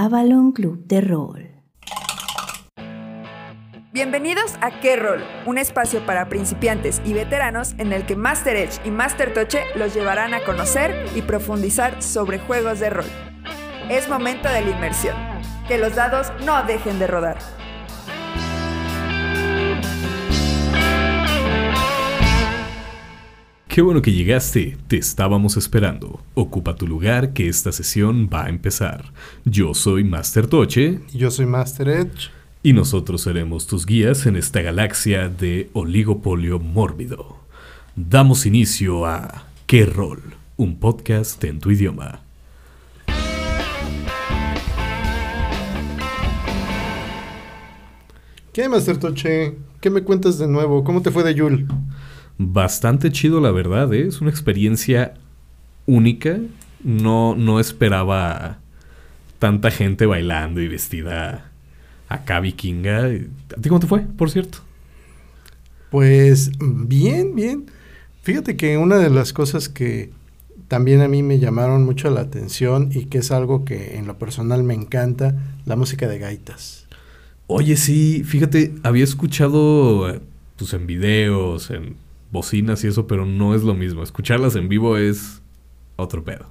Avalon Club de Rol. Bienvenidos a Qué Rol, un espacio para principiantes y veteranos en el que Master Edge y Master Toche los llevarán a conocer y profundizar sobre juegos de rol. Es momento de la inmersión. Que los dados no dejen de rodar. Qué bueno que llegaste, te estábamos esperando. Ocupa tu lugar que esta sesión va a empezar. Yo soy Master Toche. Yo soy Master Edge. Y nosotros seremos tus guías en esta galaxia de oligopolio mórbido. Damos inicio a ¿Qué rol? Un podcast en tu idioma. ¿Qué, Master Toche? ¿Qué me cuentas de nuevo? ¿Cómo te fue de Yul? Bastante chido, la verdad, ¿eh? es una experiencia única. No, no esperaba tanta gente bailando y vestida acá vikinga. ¿A ti cómo te fue, por cierto? Pues bien, bien. Fíjate que una de las cosas que también a mí me llamaron mucho la atención y que es algo que en lo personal me encanta, la música de gaitas. Oye, sí, fíjate, había escuchado pues en videos, en bocinas y eso, pero no es lo mismo. Escucharlas en vivo es otro pedo.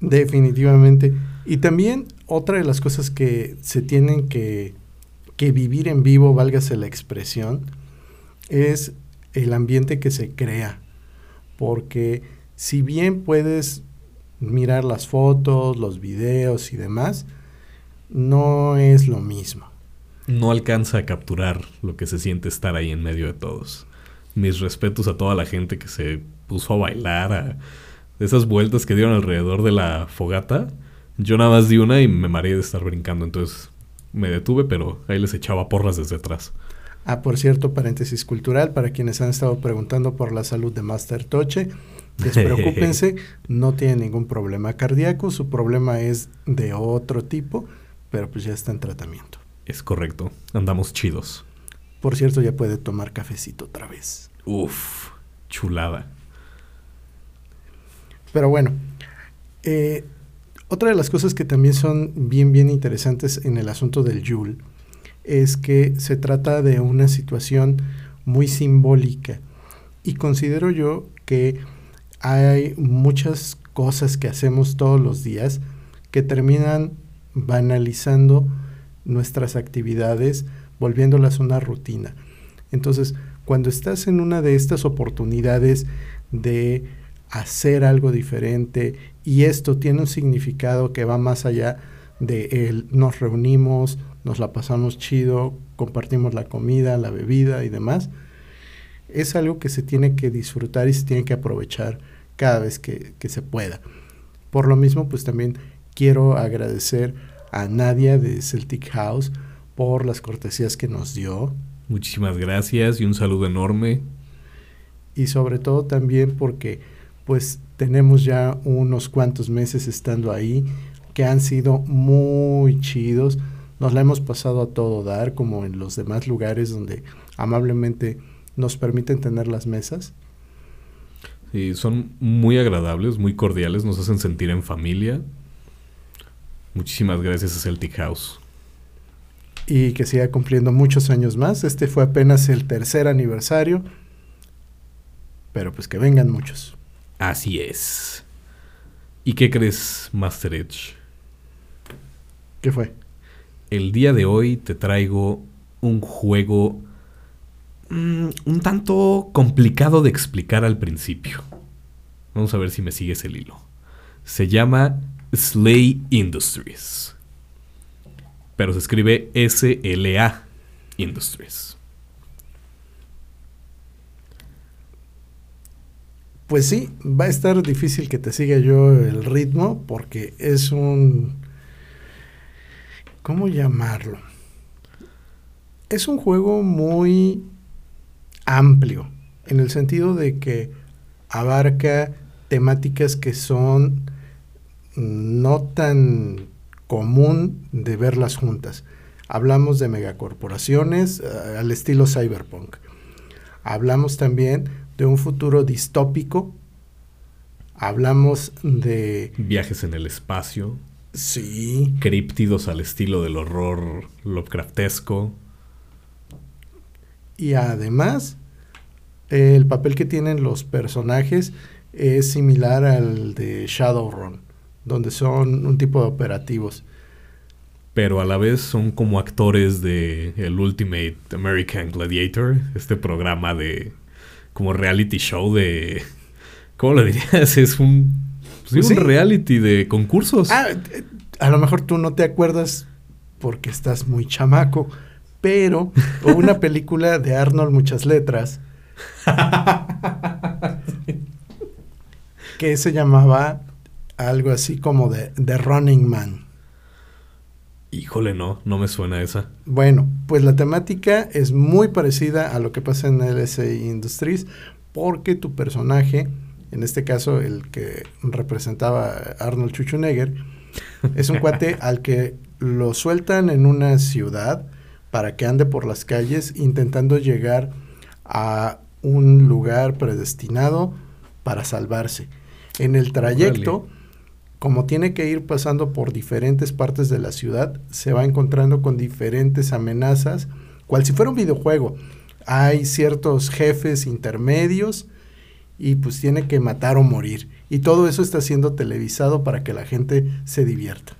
Definitivamente. Y también otra de las cosas que se tienen que, que vivir en vivo, válgase la expresión, es el ambiente que se crea. Porque si bien puedes mirar las fotos, los videos y demás, no es lo mismo. No alcanza a capturar lo que se siente estar ahí en medio de todos. Mis respetos a toda la gente que se puso a bailar, a esas vueltas que dieron alrededor de la fogata. Yo nada más di una y me mareé de estar brincando, entonces me detuve, pero ahí les echaba porras desde atrás. Ah, por cierto, paréntesis cultural, para quienes han estado preguntando por la salud de Master Toche, despreocúpense, no tiene ningún problema cardíaco, su problema es de otro tipo, pero pues ya está en tratamiento. Es correcto, andamos chidos. Por cierto, ya puede tomar cafecito otra vez. Uf, chulada. Pero bueno, eh, otra de las cosas que también son bien, bien interesantes en el asunto del Yule es que se trata de una situación muy simbólica. Y considero yo que hay muchas cosas que hacemos todos los días que terminan banalizando nuestras actividades, volviéndolas una rutina. Entonces, cuando estás en una de estas oportunidades de hacer algo diferente y esto tiene un significado que va más allá de el nos reunimos, nos la pasamos chido, compartimos la comida, la bebida y demás, es algo que se tiene que disfrutar y se tiene que aprovechar cada vez que, que se pueda. Por lo mismo, pues también quiero agradecer a Nadia de Celtic House por las cortesías que nos dio. Muchísimas gracias y un saludo enorme. Y sobre todo también porque pues tenemos ya unos cuantos meses estando ahí que han sido muy chidos. Nos la hemos pasado a todo dar, como en los demás lugares donde amablemente nos permiten tener las mesas. Sí, son muy agradables, muy cordiales, nos hacen sentir en familia. Muchísimas gracias a Celtic House. Y que siga cumpliendo muchos años más. Este fue apenas el tercer aniversario. Pero pues que vengan muchos. Así es. ¿Y qué crees, Master Edge? ¿Qué fue? El día de hoy te traigo un juego mmm, un tanto complicado de explicar al principio. Vamos a ver si me sigues el hilo. Se llama Slay Industries. Pero se escribe S-L-A Industries. Pues sí, va a estar difícil que te siga yo el ritmo porque es un... ¿Cómo llamarlo? Es un juego muy amplio, en el sentido de que abarca temáticas que son no tan común de verlas juntas. Hablamos de megacorporaciones uh, al estilo cyberpunk. Hablamos también de un futuro distópico. Hablamos de... Viajes en el espacio. Sí. Críptidos al estilo del horror Lovecraftesco. Y además, el papel que tienen los personajes es similar al de Shadowrun, donde son un tipo de operativos. Pero a la vez son como actores de el Ultimate American Gladiator, este programa de como reality show de ¿cómo lo dirías? Es un pues, Pues un sí. reality de concursos. Ah, a lo mejor tú no te acuerdas porque estás muy chamaco, pero hubo una película de Arnold Muchas Letras que se llamaba algo así como de The Running Man. Híjole, no, no me suena esa. Bueno, pues la temática es muy parecida a lo que pasa en LSI Industries porque tu personaje, en este caso el que representaba Arnold Schwarzenegger, es un cuate al que lo sueltan en una ciudad para que ande por las calles intentando llegar a un lugar predestinado para salvarse. En el trayecto. Como tiene que ir pasando por diferentes partes de la ciudad, se va encontrando con diferentes amenazas, cual si fuera un videojuego. Hay ciertos jefes intermedios y pues tiene que matar o morir. Y todo eso está siendo televisado para que la gente se divierta.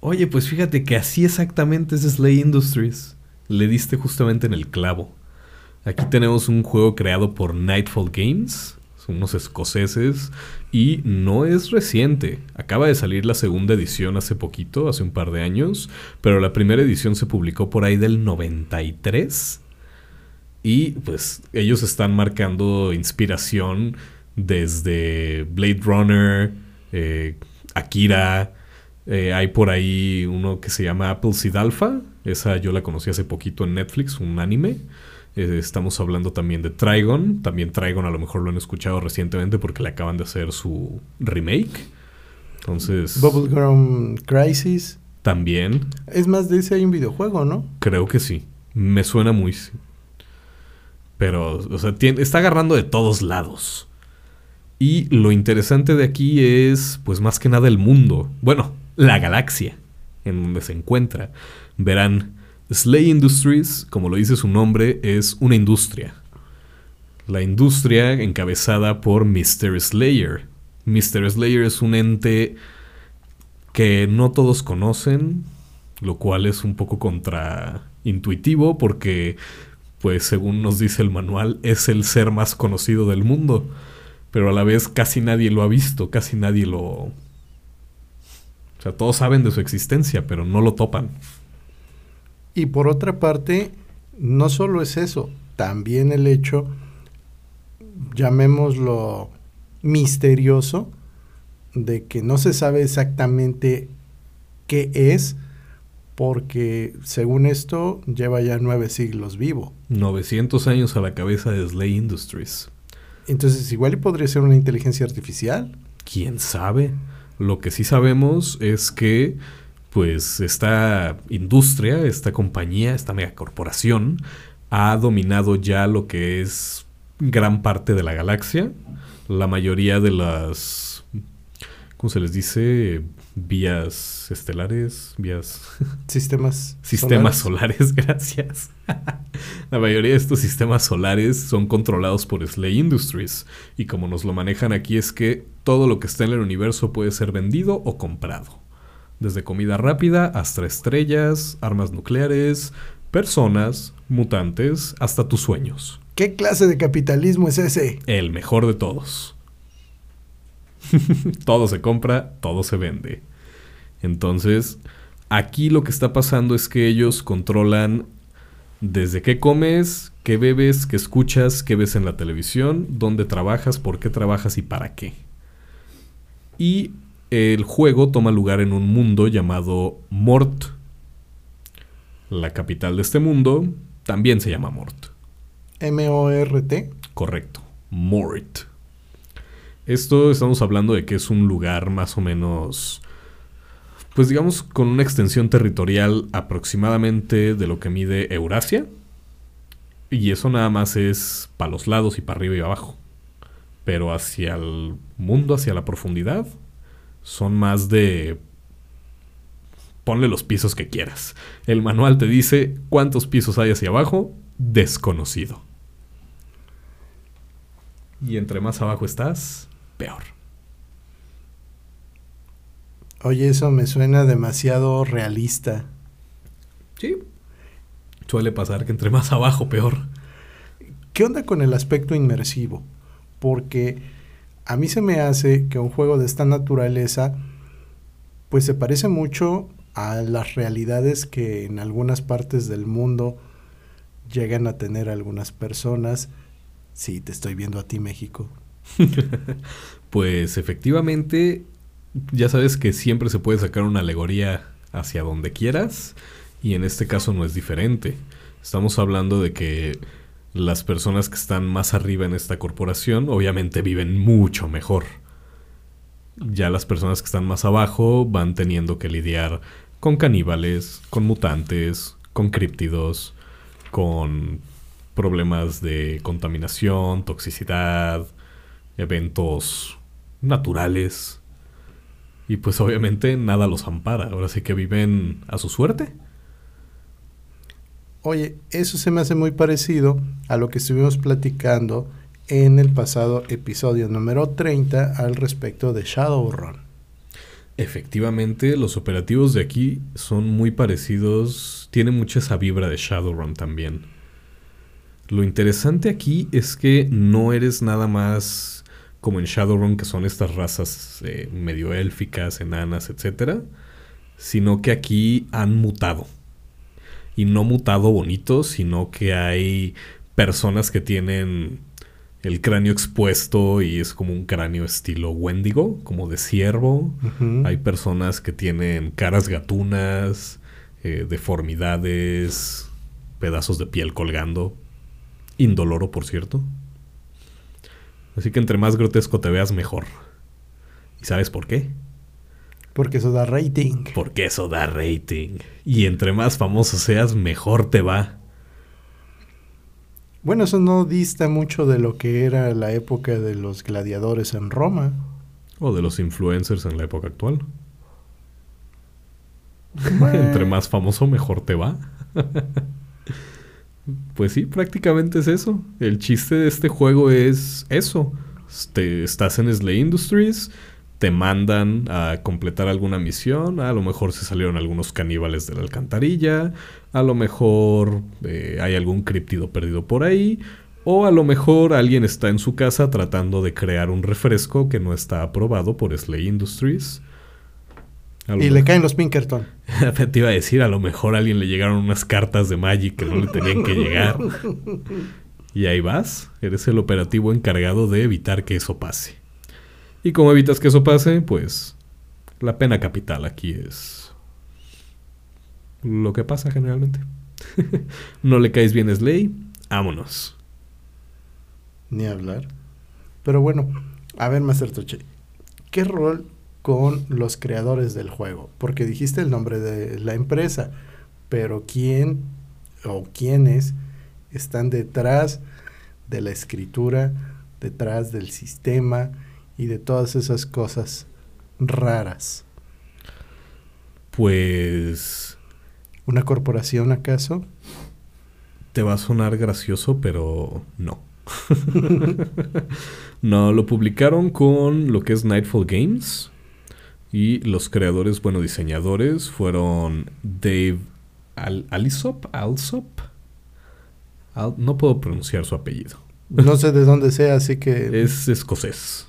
Oye, pues fíjate que así exactamente es Slay Industries. Le diste justamente en el clavo. Aquí tenemos un juego creado por Nightfall Games, unos escoceses, y no es reciente. Acaba de salir la segunda edición hace poquito, hace un par de años, pero la primera edición se publicó por ahí del 93. Y pues ellos están marcando inspiración desde Blade Runner, eh, Akira, eh, hay por ahí uno que se llama Apple Seed Alpha. Esa yo la conocí hace poquito en Netflix, un anime. Eh, estamos hablando también de Trigon. También Trigon a lo mejor lo han escuchado recientemente porque le acaban de hacer su remake. Entonces, Bubblegum Crisis. también Es más, de ese hay un videojuego, ¿no? creo que sí. Me suena muy... Pero, o sea, tiene- está agarrando de todos lados. Y lo interesante de aquí es, pues más que nada el mundo. Bueno, la galaxia en donde se encuentra. Verán, Slay Industries, como lo dice su nombre, es una industria. La industria encabezada por Mr. Slayer. Mr. Slayer es un ente que no todos conocen, lo cual es un poco contraintuitivo porque, pues según nos dice el manual, es el ser más conocido del mundo, pero a la vez casi nadie lo ha visto, casi nadie lo... O sea, todos saben de su existencia, pero no lo topan. Y por otra parte, no solo es eso, también el hecho, llamémoslo misterioso, de que no se sabe exactamente qué es, porque según esto lleva ya nueve siglos vivo. 900 años a la cabeza de Slay Industries. Entonces igual y podría ser una inteligencia artificial. ¿Quién sabe? Lo que sí sabemos es que pues esta industria, esta compañía, esta megacorporación ha dominado ya lo que es gran parte de la galaxia. La mayoría de las ¿cómo se les dice? vías estelares, vías Sistemas. Sistemas solares. solares, gracias. la mayoría de estos sistemas solares son controlados por Slay Industries. Y como nos lo manejan aquí es que todo lo que está en el universo puede ser vendido o comprado. Desde comida rápida hasta estrellas, armas nucleares, personas, mutantes, hasta tus sueños. ¿Qué clase de capitalismo es ese? El mejor de todos. todo se compra, todo se vende. Entonces, aquí lo que está pasando es que ellos controlan desde qué comes, qué bebes, qué escuchas, qué ves en la televisión, dónde trabajas, por qué trabajas y para qué. Y el juego toma lugar en un mundo llamado Mort. La capital de este mundo también se llama Mort. M-O-R-T. Correcto. Mort. Esto estamos hablando de que es un lugar más o menos, pues digamos, con una extensión territorial aproximadamente de lo que mide Eurasia. Y eso nada más es para los lados y para arriba y abajo. Pero hacia el mundo, hacia la profundidad, son más de ponle los pisos que quieras. El manual te dice cuántos pisos hay hacia abajo, desconocido. Y entre más abajo estás, peor. Oye, eso me suena demasiado realista. Sí. Suele pasar que entre más abajo, peor. ¿Qué onda con el aspecto inmersivo? Porque a mí se me hace que un juego de esta naturaleza pues se parece mucho a las realidades que en algunas partes del mundo llegan a tener algunas personas. Sí, te estoy viendo a ti, México. pues efectivamente, ya sabes que siempre se puede sacar una alegoría hacia donde quieras y en este caso no es diferente. Estamos hablando de que las personas que están más arriba en esta corporación obviamente viven mucho mejor. Ya las personas que están más abajo van teniendo que lidiar con caníbales, con mutantes, con críptidos, con problemas de contaminación, toxicidad, eventos naturales. Y pues obviamente nada los ampara. Ahora sí que viven a su suerte. Oye, eso se me hace muy parecido a lo que estuvimos platicando en el pasado episodio número 30 al respecto de Shadowrun. Efectivamente, los operativos de aquí son muy parecidos, tienen mucha esa vibra de Shadowrun también. Lo interesante aquí es que no eres nada más como en Shadowrun, que son estas razas eh, medio élficas, enanas, etc. Sino que aquí han mutado y no mutado bonito, sino que hay personas que tienen el cráneo expuesto y es como un cráneo estilo Wendigo, como de ciervo. Hay personas que tienen caras gatunas, eh, deformidades, pedazos de piel colgando. Indoloro, por cierto. Así que entre más grotesco te veas, mejor. ¿Y sabes por qué? Porque eso da rating. Porque eso da rating. Y entre más famoso seas, mejor te va. Bueno, eso no dista mucho de lo que era la época de los gladiadores en Roma. O de los influencers en la época actual. entre más famoso, mejor te va. pues sí, prácticamente es eso. El chiste de este juego es eso. Este, estás en Slay Industries te mandan a completar alguna misión. A lo mejor se salieron algunos caníbales de la alcantarilla. A lo mejor eh, hay algún criptido perdido por ahí. O a lo mejor alguien está en su casa tratando de crear un refresco que no está aprobado por Slay Industries. Y le caen los Pinkerton. Te iba a decir, a lo mejor a alguien le llegaron unas cartas de Magic que no le tenían que llegar. Y ahí vas, eres el operativo encargado de evitar que eso pase. Y como evitas que eso pase, pues la pena capital aquí es lo que pasa generalmente. no le caes bien Slay, vámonos. Ni hablar. Pero bueno, a ver, Master Toche, ¿qué rol con los creadores del juego? Porque dijiste el nombre de la empresa, pero ¿quién o quiénes están detrás de la escritura, detrás del sistema? Y de todas esas cosas raras. Pues... ¿Una corporación acaso? Te va a sonar gracioso, pero no. no, lo publicaron con lo que es Nightfall Games. Y los creadores, bueno, diseñadores fueron Dave Al Alisop. no puedo pronunciar su apellido. No sé de dónde sea, así que... Es escocés.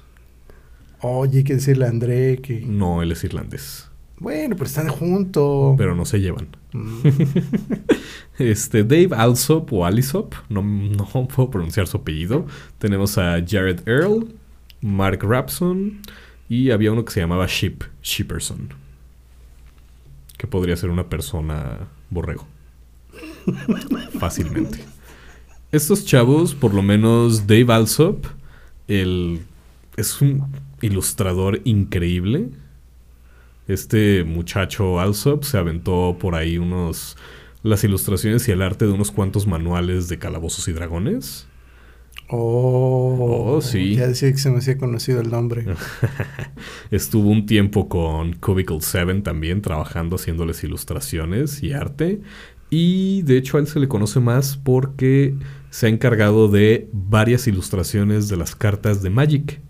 Oye, hay que decirle a André que... No, él es irlandés. Bueno, pero están juntos. Pero no se llevan. Mm. este, Dave Alsop o Alisop, no, no puedo pronunciar su apellido. Tenemos a Jared Earl, Mark Rapson y había uno que se llamaba Ship, Shipperson. Que podría ser una persona borrego. Fácilmente. Estos chavos, por lo menos Dave Alsop, el, es un ilustrador increíble. Este muchacho Alsop se aventó por ahí unos las ilustraciones y el arte de unos cuantos manuales de calabozos y dragones. Oh, Oh, sí. Ya decía que se me hacía conocido el nombre. Estuvo un tiempo con Cubicle 7 también, trabajando, haciéndoles ilustraciones y arte. Y de hecho a él se le conoce más porque se ha encargado de varias ilustraciones de las cartas de Magic.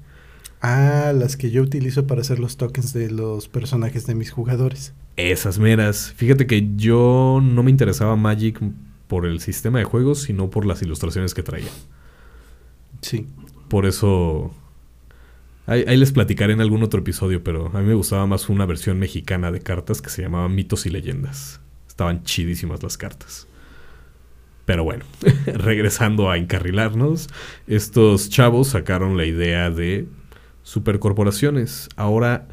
Ah, las que yo utilizo para hacer los tokens de los personajes de mis jugadores. Esas meras. Fíjate que yo no me interesaba Magic por el sistema de juegos, sino por las ilustraciones que traía. Sí. Por eso... Ahí, ahí les platicaré en algún otro episodio, pero a mí me gustaba más una versión mexicana de cartas que se llamaba Mitos y Leyendas. Estaban chidísimas las cartas. Pero bueno, regresando a encarrilarnos, estos chavos sacaron la idea de supercorporaciones. Ahora,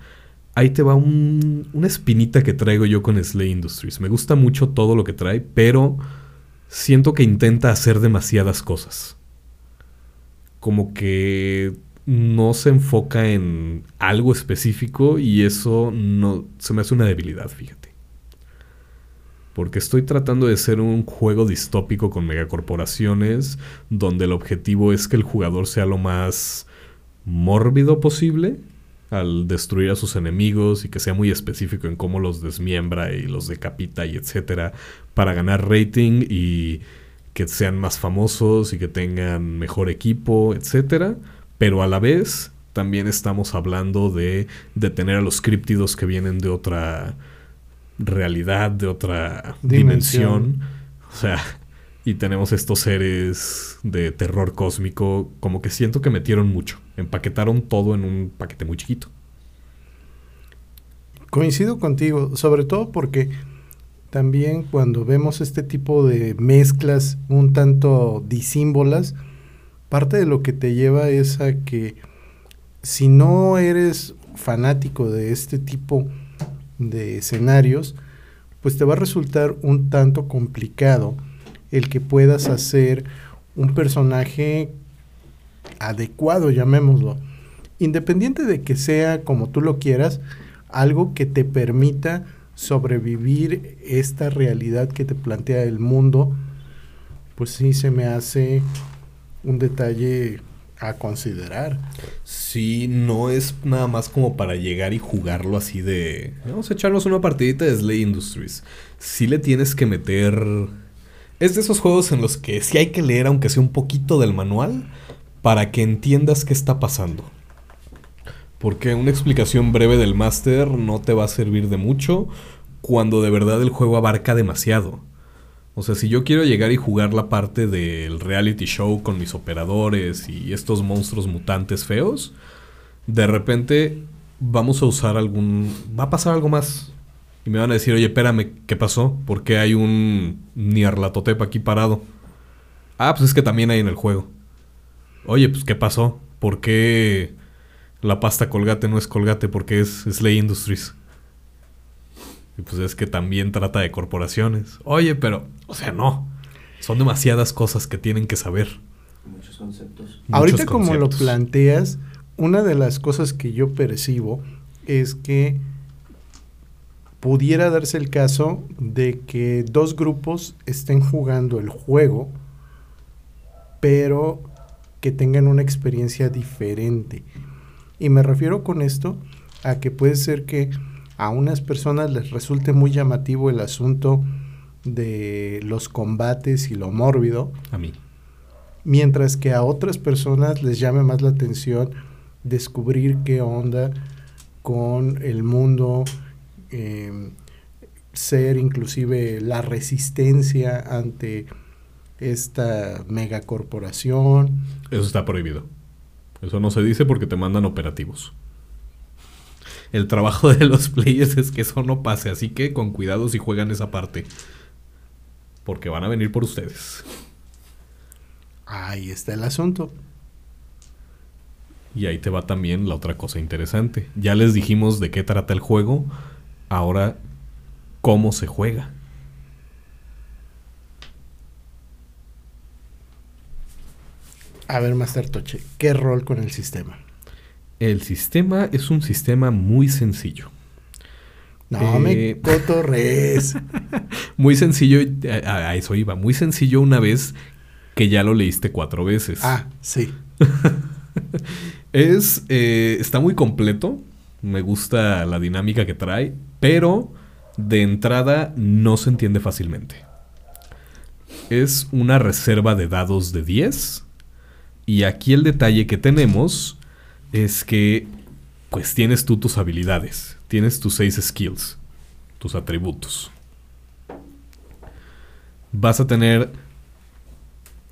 ahí te va un- una espinita que traigo yo con Slay Industries. Me gusta mucho todo lo que trae, pero siento que intenta hacer demasiadas cosas. Como que no se enfoca en algo específico y eso no se me hace una debilidad, fíjate. Porque estoy tratando de ser un juego distópico con megacorporaciones donde el objetivo es que el jugador sea lo más mórbido posible al destruir a sus enemigos y que sea muy específico en cómo los desmiembra y los decapita y etcétera para ganar rating y que sean más famosos y que tengan mejor equipo, etcétera, pero a la vez también estamos hablando de detener a los críptidos que vienen de otra realidad, de otra Dimensión. dimensión. O sea, y tenemos estos seres de terror cósmico, como que siento que metieron mucho, empaquetaron todo en un paquete muy chiquito. Coincido contigo, sobre todo porque también cuando vemos este tipo de mezclas un tanto disímbolas, parte de lo que te lleva es a que si no eres fanático de este tipo de escenarios, pues te va a resultar un tanto complicado el que puedas hacer un personaje adecuado, llamémoslo. Independiente de que sea como tú lo quieras, algo que te permita sobrevivir esta realidad que te plantea el mundo, pues sí se me hace un detalle a considerar. Sí, no es nada más como para llegar y jugarlo así de... Vamos a echarnos una partidita de Slay Industries. Sí le tienes que meter... Es de esos juegos en los que sí hay que leer aunque sea un poquito del manual para que entiendas qué está pasando. Porque una explicación breve del máster no te va a servir de mucho cuando de verdad el juego abarca demasiado. O sea, si yo quiero llegar y jugar la parte del reality show con mis operadores y estos monstruos mutantes feos, de repente vamos a usar algún... Va a pasar algo más. Y me van a decir, oye, espérame, ¿qué pasó? ¿Por qué hay un Niarlatotep aquí parado? Ah, pues es que también hay en el juego. Oye, pues ¿qué pasó? ¿Por qué la pasta colgate no es colgate? Porque es Slay Industries. Y pues es que también trata de corporaciones. Oye, pero, o sea, no. Son demasiadas cosas que tienen que saber. Muchos conceptos. Ahorita como lo planteas, una de las cosas que yo percibo es que pudiera darse el caso de que dos grupos estén jugando el juego, pero que tengan una experiencia diferente. Y me refiero con esto a que puede ser que a unas personas les resulte muy llamativo el asunto de los combates y lo mórbido, A mí. mientras que a otras personas les llame más la atención descubrir qué onda con el mundo, eh, ser inclusive la resistencia ante esta megacorporación. Eso está prohibido. Eso no se dice porque te mandan operativos. El trabajo de los players es que eso no pase, así que con cuidado si juegan esa parte. Porque van a venir por ustedes. Ahí está el asunto. Y ahí te va también la otra cosa interesante. Ya les dijimos de qué trata el juego. Ahora, ¿cómo se juega? A ver, Master Toche, ¿qué rol con el sistema? El sistema es un sistema muy sencillo. No Eh, me cotorres. Muy sencillo, a, a eso iba, muy sencillo una vez que ya lo leíste cuatro veces. Ah, sí. Es, eh, está muy completo. Me gusta la dinámica que trae, pero de entrada no se entiende fácilmente. Es una reserva de dados de 10. Y aquí el detalle que tenemos es que pues tienes tú tus habilidades, tienes tus 6 skills, tus atributos. Vas a tener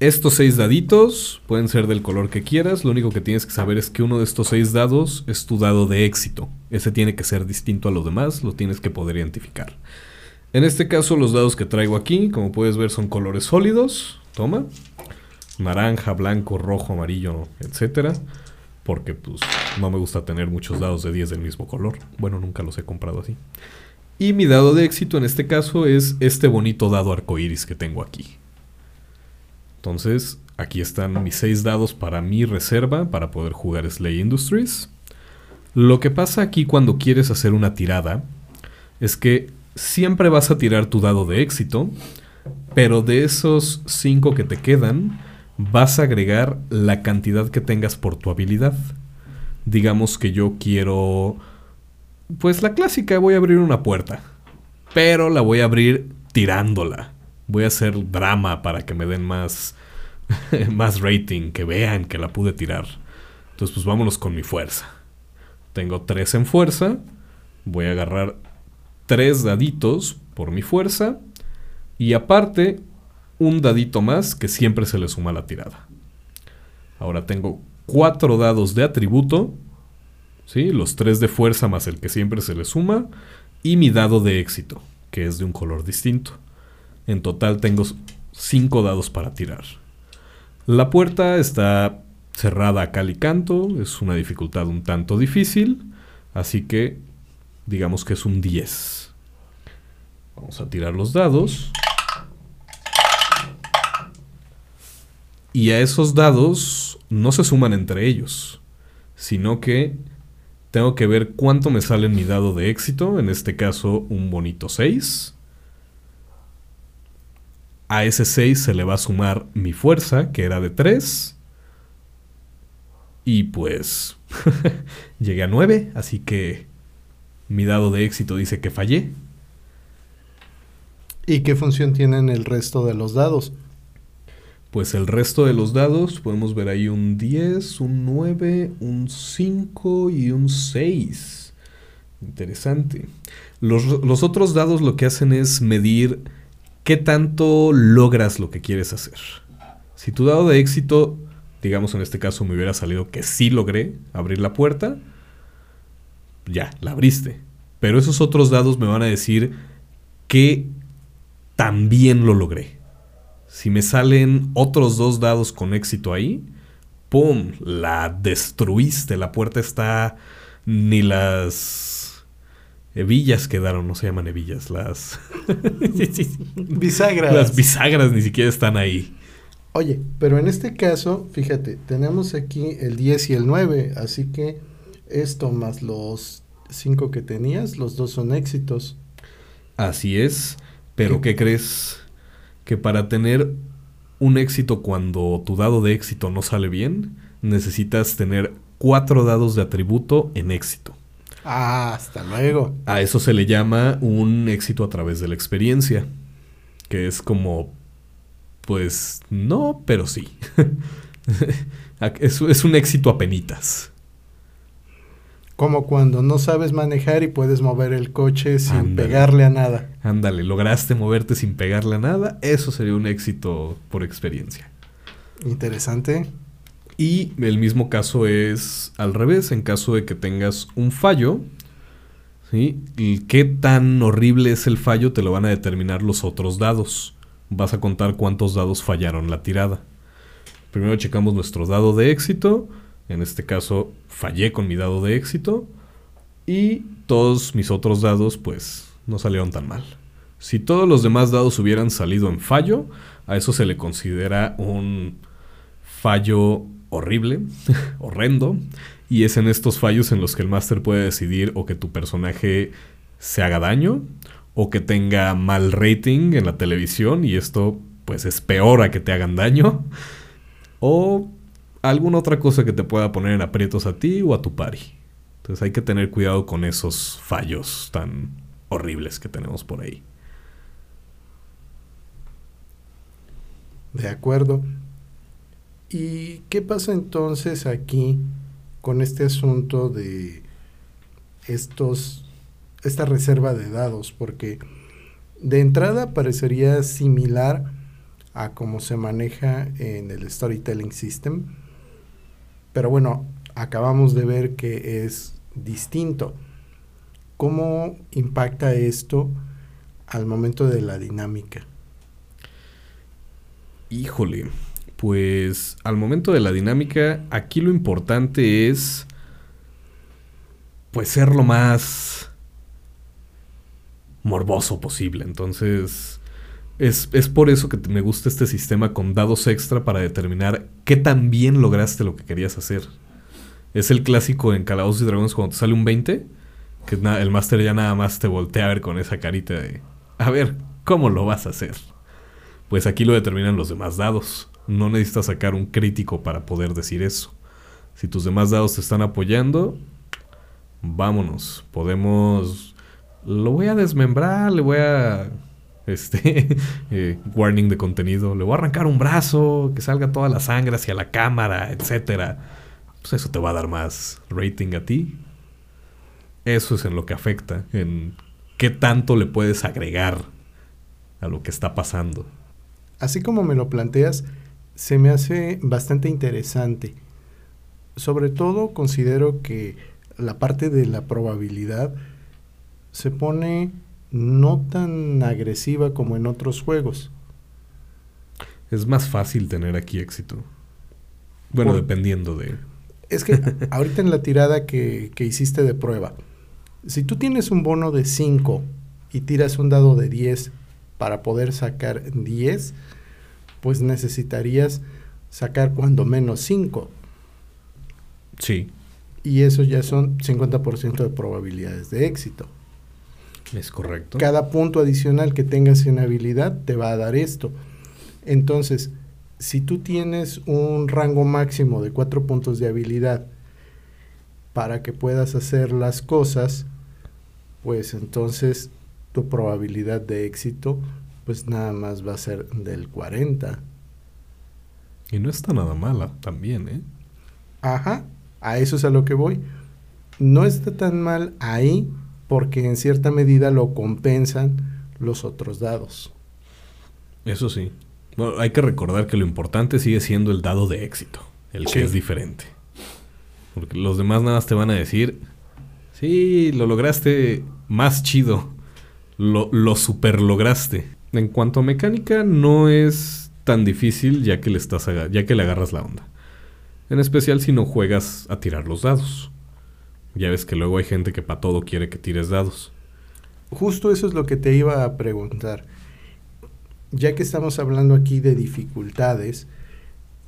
estos seis daditos pueden ser del color que quieras. Lo único que tienes que saber es que uno de estos seis dados es tu dado de éxito. Ese tiene que ser distinto a los demás, lo tienes que poder identificar. En este caso, los dados que traigo aquí, como puedes ver, son colores sólidos. Toma. Naranja, blanco, rojo, amarillo, etcétera. Porque pues no me gusta tener muchos dados de 10 del mismo color. Bueno, nunca los he comprado así. Y mi dado de éxito en este caso es este bonito dado arcoíris que tengo aquí. Entonces, aquí están mis seis dados para mi reserva para poder jugar Slay Industries. Lo que pasa aquí cuando quieres hacer una tirada es que siempre vas a tirar tu dado de éxito, pero de esos cinco que te quedan, vas a agregar la cantidad que tengas por tu habilidad. Digamos que yo quiero... Pues la clásica, voy a abrir una puerta, pero la voy a abrir tirándola voy a hacer drama para que me den más, más rating, que vean que la pude tirar. Entonces, pues vámonos con mi fuerza. Tengo 3 en fuerza. Voy a agarrar 3 daditos por mi fuerza. Y aparte, un dadito más que siempre se le suma a la tirada. Ahora tengo 4 dados de atributo. ¿sí? Los 3 de fuerza más el que siempre se le suma. Y mi dado de éxito, que es de un color distinto. En total tengo 5 dados para tirar. La puerta está cerrada a cal y canto, es una dificultad un tanto difícil, así que digamos que es un 10. Vamos a tirar los dados. Y a esos dados no se suman entre ellos, sino que tengo que ver cuánto me sale en mi dado de éxito, en este caso un bonito 6 a ese 6 se le va a sumar mi fuerza, que era de 3. Y pues llegué a 9, así que mi dado de éxito dice que fallé. ¿Y qué función tienen el resto de los dados? Pues el resto de los dados, podemos ver ahí un 10, un 9, un 5 y un 6. Interesante. Los, los otros dados lo que hacen es medir qué tanto logras lo que quieres hacer. Si tu dado de éxito, digamos en este caso me hubiera salido que sí logré abrir la puerta, ya, la abriste. Pero esos otros dados me van a decir que también lo logré. Si me salen otros dos dados con éxito ahí, ¡pum! La destruiste. La puerta está... Ni las Hebillas quedaron, no se llaman hebillas, las... Bisagras. Las bisagras ni siquiera están ahí. Oye, pero en este caso, fíjate, tenemos aquí el 10 y el 9, así que esto más los 5 que tenías, los dos son éxitos. Así es, pero ¿qué, ¿qué crees? Que para tener un éxito cuando tu dado de éxito no sale bien, necesitas tener cuatro dados de atributo en éxito. Ah, hasta luego. A eso se le llama un éxito a través de la experiencia. Que es como, pues no, pero sí. es, es, un éxito a penitas. Como cuando no sabes manejar y puedes mover el coche sin Ándale. pegarle a nada. Ándale, lograste moverte sin pegarle a nada. Eso sería un éxito por experiencia. Interesante. Y el mismo caso es al revés, en caso de que tengas un fallo. Y qué tan horrible es el fallo te lo van a determinar los otros dados. Vas a contar cuántos dados fallaron la tirada. Primero checamos nuestro dado de éxito. En este caso fallé con mi dado de éxito. Y todos mis otros dados pues no salieron tan mal. Si todos los demás dados hubieran salido en fallo, a eso se le considera un fallo horrible, horrendo, y es en estos fallos en los que el máster puede decidir o que tu personaje se haga daño o que tenga mal rating en la televisión y esto pues es peor a que te hagan daño. O alguna otra cosa que te pueda poner en aprietos a ti o a tu pari. Entonces hay que tener cuidado con esos fallos tan horribles que tenemos por ahí. De acuerdo. ¿Y qué pasa entonces aquí con este asunto de estos esta reserva de dados? Porque de entrada parecería similar a cómo se maneja en el Storytelling System, pero bueno, acabamos de ver que es distinto. ¿Cómo impacta esto al momento de la dinámica? Híjole, pues al momento de la dinámica, aquí lo importante es pues ser lo más morboso posible. Entonces, es, es, por eso que me gusta este sistema con dados extra para determinar qué tan bien lograste lo que querías hacer. Es el clásico en Calabozos y Dragones cuando te sale un 20, que el máster ya nada más te voltea a ver con esa carita de, a ver, ¿cómo lo vas a hacer? Pues aquí lo determinan los demás dados. No necesitas sacar un crítico para poder decir eso. Si tus demás dados te están apoyando, vámonos. Podemos... Lo voy a desmembrar, le voy a... Este... Eh, warning de contenido. Le voy a arrancar un brazo, que salga toda la sangre hacia la cámara, etcétera pues eso te va a dar más rating a ti. Eso es en lo que afecta, en qué tanto le puedes agregar a lo que está pasando. Así como me lo planteas, se me hace bastante interesante. Sobre todo considero que la parte de la probabilidad se pone no tan agresiva como en otros juegos. Es más fácil tener aquí éxito. Bueno, dependiendo de... Es que ahorita en la tirada que, que, hiciste de prueba, si tú tienes un bono de 5 y tiras un dado de 10 para poder sacar 10, pues necesitarías sacar cuando menos 5. Sí. Y eso ya son 50% de probabilidades de éxito. Es correcto. Cada punto adicional que tengas en habilidad te va a dar esto. Entonces, si tú tienes un rango máximo de cuatro puntos de habilidad para que puedas hacer las cosas, pues entonces tu probabilidad de éxito pues nada más va a ser del 40. Y no está nada mala también, ¿eh? Ajá, a eso es a lo que voy. No está tan mal ahí porque en cierta medida lo compensan los otros dados. Eso sí. Bueno, hay que recordar que lo importante sigue siendo el dado de éxito, el que es diferente. Porque los demás nada más te van a decir, sí, lo lograste más chido, lo, lo super lograste. En cuanto a mecánica, no es tan difícil ya que le, estás ya que le agarras la onda. En especial si no juegas a tirar los dados. Ya ves que luego hay gente que para todo quiere que tires dados. Justo eso es lo que te iba a preguntar ya que estamos hablando aquí de dificultades,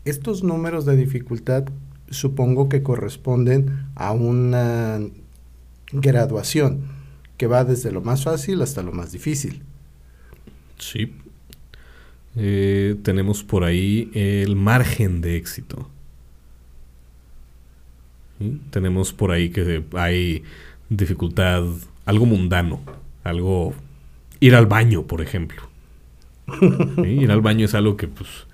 estos números de dificultad supongo que corresponden a una graduación que va desde lo más fácil hasta lo más difícil. Sí. Eh, tenemos por ahí el margen de éxito. Tenemos por ahí que hay dificultad, algo mundano, algo... Ir al baño, por ejemplo. Ir al baño es algo que pues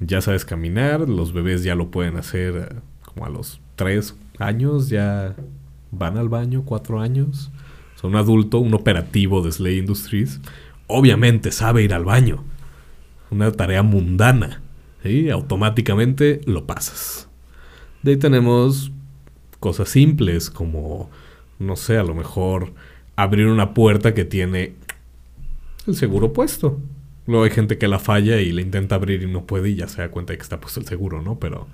ya sabes caminar, los bebés ya lo pueden hacer eh, como a los tres años, ya van al baño, cuatro años. son un adulto, un operativo de Slay Industries, obviamente sabe ir al baño. Una tarea mundana. ¿sí? Automáticamente lo pasas. De ahí tenemos cosas simples como, no sé, a lo mejor abrir una puerta que tiene el seguro puesto. Luego hay gente que la falla y la intenta abrir y no puede y ya se da cuenta de que está puesto el seguro, ¿no? Pero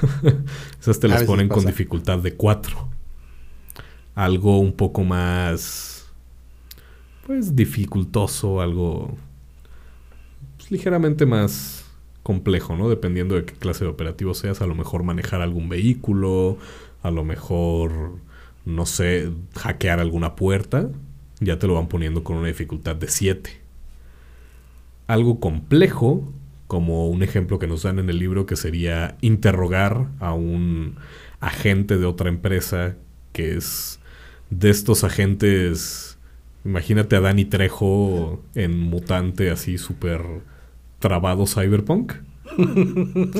esas te las ponen con dificultad de 4. Algo un poco más, pues, dificultoso, algo pues, ligeramente más complejo, ¿no? Dependiendo de qué clase de operativo seas, a lo mejor manejar algún vehículo, a lo mejor, no sé, hackear alguna puerta, ya te lo van poniendo con una dificultad de 7. algo complejo, como un ejemplo que nos dan en el libro que sería interrogar a un agente de otra empresa que es de estos agentes, imagínate a Danny Trejo en mutante así súper trabado cyberpunk.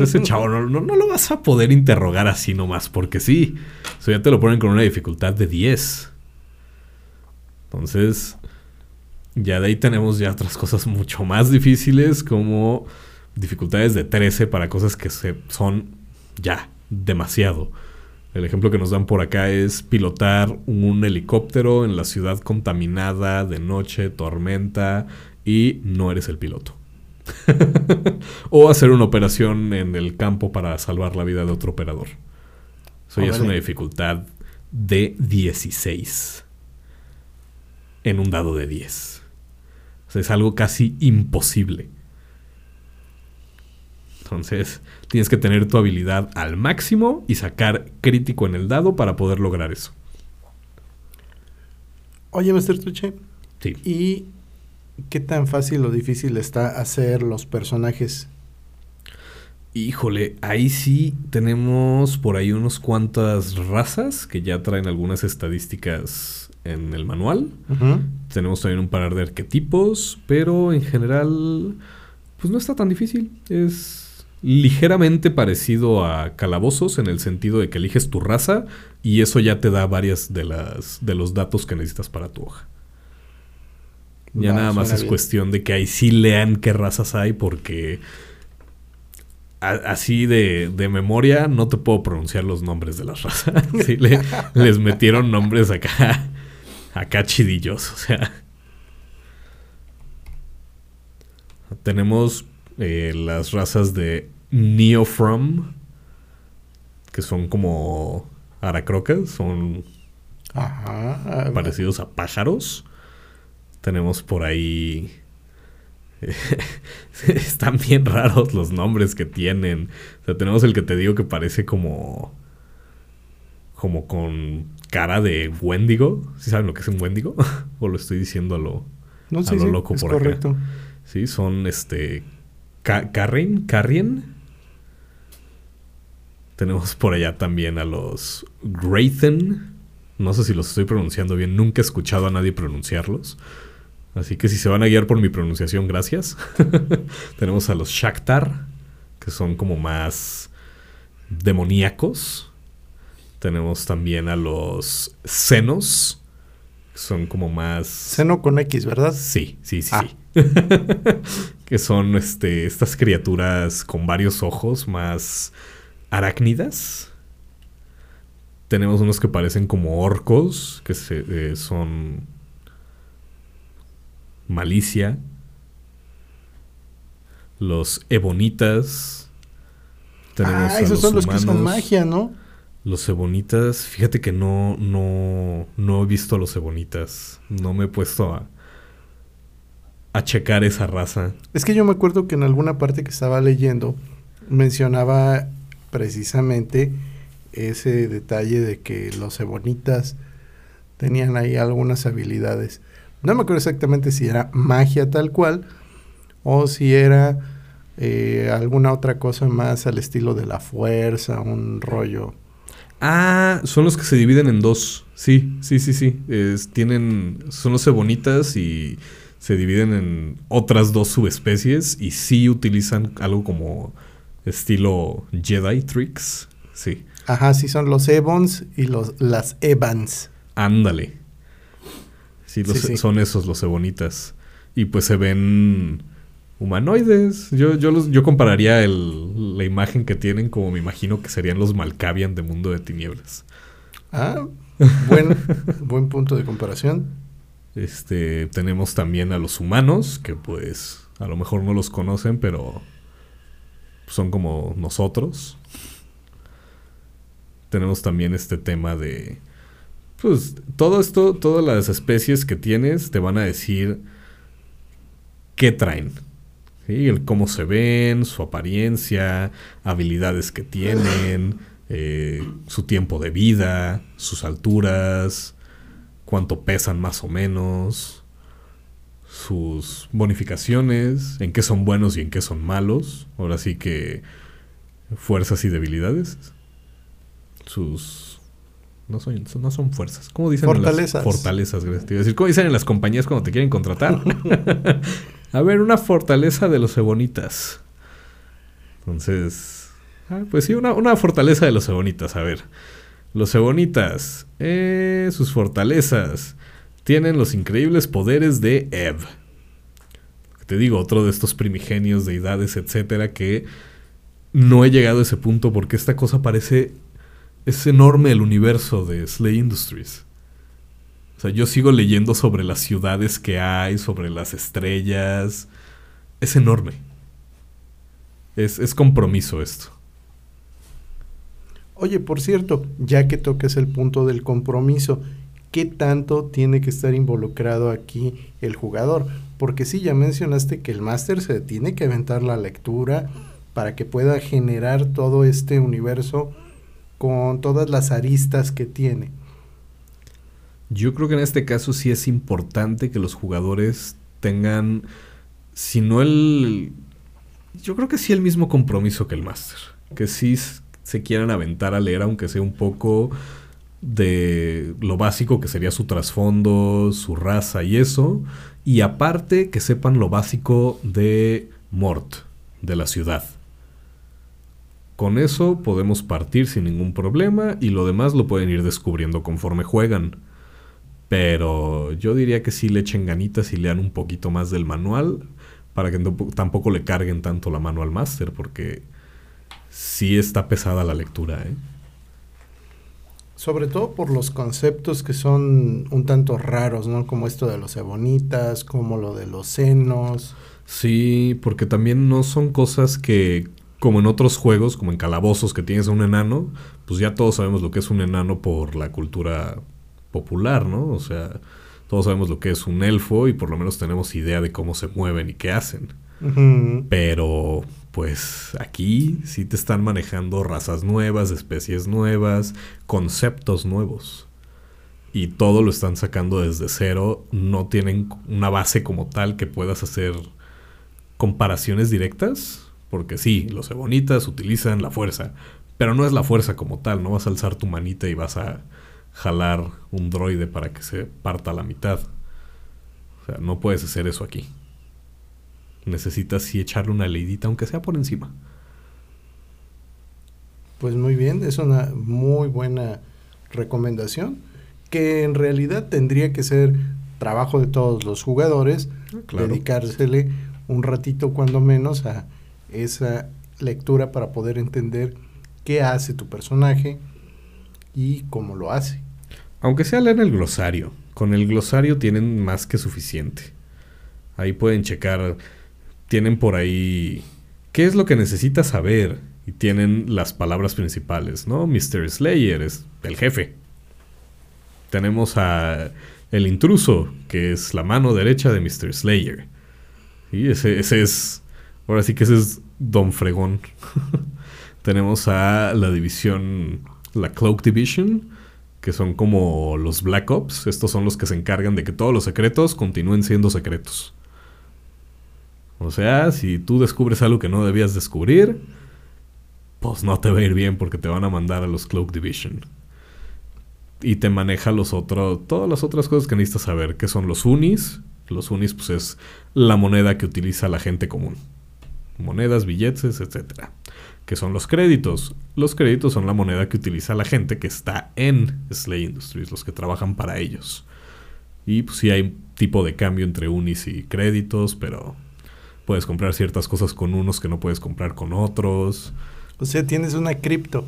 ese chavo no, no, lo vas a poder interrogar así nomás, porque sí. Eso ya te lo ponen con una dificultad de 10. Entonces, ya de ahí tenemos ya otras cosas mucho más difíciles, como dificultades de 13 para cosas que se, son ya demasiado. El ejemplo que nos dan por acá es pilotar un helicóptero en la ciudad contaminada de noche, tormenta, y no eres el piloto. o hacer una operación en el campo para salvar la vida de otro operador. Eso ya es una dificultad de 16 en un dado de 10. O sea, es algo casi imposible. Entonces, tienes que tener tu habilidad al máximo y sacar crítico en el dado para poder lograr eso. Oye, Mr. Tuche. Sí. ¿Y qué tan fácil o difícil está hacer los personajes? Híjole, ahí sí tenemos por ahí unos cuantas razas que ya traen algunas estadísticas en el manual. Tenemos también un par de arquetipos, pero en general, pues no está tan difícil. Es ligeramente parecido a calabozos en el sentido de que eliges tu raza y eso ya te da varias de las de los datos que necesitas para tu hoja. Ya nada más es cuestión de que ahí sí lean qué razas hay porque así de, de, memoria no te puedo pronunciar los nombres de las razas. sí, les metieron nombres acá acá chidillos, o sea. Tenemos eh, las razas de Neofrom, que son como aracrocas, son parecidos a pájaros. Tenemos por ahí... Están bien raros los nombres que tienen. O sea, tenemos el que te digo que parece como... Como con cara de Wendigo. ¿Sí saben lo que es un Wendigo? ¿O lo estoy diciendo a lo, no, a lo loco por correcto. acá? Sí, son este Carrien, Carrien. Tenemos por allá también a los Graythen. No sé si los estoy pronunciando bien, nunca he escuchado a nadie pronunciarlos. Así que si se van a guiar por mi pronunciación, gracias. Tenemos a los Shaktar, que son como más demoníacos. Tenemos también a los Senos, que son como más... Seno con X, ¿verdad? Sí, sí, sí, ah. sí. que son este, estas criaturas con varios ojos más arácnidas. Tenemos unos que parecen como orcos, que se, eh, son malicia. Los ebonitas. Tenemos ah, esos son los que son magia, ¿no? Los ebonitas, fíjate que no, no, no he visto a los ebonitas. No me he puesto a, a checar esa raza. Es que yo me acuerdo que en alguna parte que estaba leyendo mencionaba precisamente ese detalle de que los ebonitas tenían ahí algunas habilidades. No me acuerdo exactamente si era magia tal cual o si era eh, alguna otra cosa más al estilo de la fuerza, un rollo. Ah, son los que se dividen en dos. Sí, sí, sí, sí. tienen, son los ebonitas y se dividen en otras dos subespecies y sí utilizan algo como estilo Jedi tricks. Sí. Ajá, sí son los Ebons y los, las Evans. Ándale. Sí, son esos los Ebonitas. Y pues se ven humanoides. Yo, yo, los, yo compararía el, la imagen que tienen como me imagino que serían los Malkavian de Mundo de Tinieblas. Ah, buen, buen punto de comparación. Este, tenemos también a los humanos, que pues a lo mejor no los conocen, pero son como nosotros. Tenemos también este tema de pues todo esto, todas las especies que tienes te van a decir qué traen. El cómo se ven, su apariencia, habilidades que tienen, eh, su tiempo de vida, sus alturas, cuánto pesan más o menos, sus bonificaciones, en qué son buenos y en qué son malos. Ahora sí que fuerzas y debilidades. Sus... No son, no son fuerzas. ¿Cómo dicen? en las- Fortalezas. fortalezas, gracias. Te iba a decir, ¿Cómo dicen en las compañías cuando te quieren contratar? a ver, una fortaleza de los ebonitas. Entonces... ah, pues sí, una, una fortaleza de los ebonitas. A ver. Los ebonitas. eh, sus fortalezas. Tienen los increíbles poderes de Ev. Te digo, otro de estos primigenios, deidades, etcétera, que no he llegado a ese punto porque esta cosa parece. Es enorme el universo de Slay Industries. O sea, yo sigo leyendo sobre las ciudades que hay, sobre las estrellas. Es enorme. Es, es compromiso esto. Oye, por cierto, ya que tocas el punto del compromiso, ¿qué tanto tiene que estar involucrado aquí el jugador? Porque sí, ya mencionaste que el máster se tiene que aventar la lectura para que pueda generar todo este universo con todas las aristas que tiene. Yo creo que en este caso sí es importante que los jugadores tengan, si no el... Yo creo que sí el mismo compromiso que el máster. Que sí se quieran aventar a leer, aunque sea un poco de lo básico que sería su trasfondo, su raza y eso. Y aparte que sepan lo básico de Mort, de la ciudad. Con eso podemos partir sin ningún problema y lo demás lo pueden ir descubriendo conforme juegan. Pero yo diría que sí le echen ganitas y lean un poquito más del manual para que tampoco le carguen tanto la mano al máster porque sí está pesada la lectura, ¿eh? Sobre todo por los conceptos que son un tanto raros, ¿no? Como esto de los ebonitas, como lo de los senos. Sí, porque también no son cosas que, como en otros juegos, como en calabozos que tienes a un enano, pues ya todos sabemos lo que es un enano por la cultura popular, ¿no? O sea, todos sabemos lo que es un elfo y por lo menos tenemos idea de cómo se mueven y qué hacen. Pero, pues aquí sí te están manejando razas nuevas, especies nuevas, conceptos nuevos. Y todo lo están sacando desde cero. No tienen una base como tal que puedas hacer comparaciones directas. Porque sí, los ebonitas utilizan la fuerza. Pero no es la fuerza como tal. No vas a alzar tu manita y vas a jalar un droide para que se parta a la mitad. O sea, no puedes hacer eso aquí necesitas sí echarle una leidita, aunque sea por encima. Pues muy bien, es una muy buena recomendación que en realidad tendría que ser trabajo de todos los jugadores, claro. dedicársele un ratito cuando menos a esa lectura para poder entender qué hace tu personaje y cómo lo hace. Aunque sea leer el glosario. Con el glosario tienen más que suficiente. Ahí pueden checar. Tienen por ahí. ¿Qué es lo que necesitas saber? Y tienen las palabras principales, ¿no? Mr. Slayer es el jefe. Tenemos a el intruso, que es la mano derecha de Mr. Slayer. Y ese, ese es. Ahora sí que ese es Don Fregón. Tenemos a la división. La Cloak Division que son como los Black Ops. Estos son los que se encargan de que todos los secretos continúen siendo secretos. O sea, si tú descubres algo que no debías descubrir, pues no te va a ir bien porque te van a mandar a los Cloak Division. Y te maneja los otros, todas las otras cosas que necesitas saber, que son los unis. Los unis, pues es la moneda que utiliza la gente común. Monedas, billetes, etcétera que son los créditos. Los créditos son la moneda que utiliza la gente que está en Slay Industries, los que trabajan para ellos. Y pues sí hay tipo de cambio entre unis y créditos, pero puedes comprar ciertas cosas con unos que no puedes comprar con otros. O sea, tienes una cripto.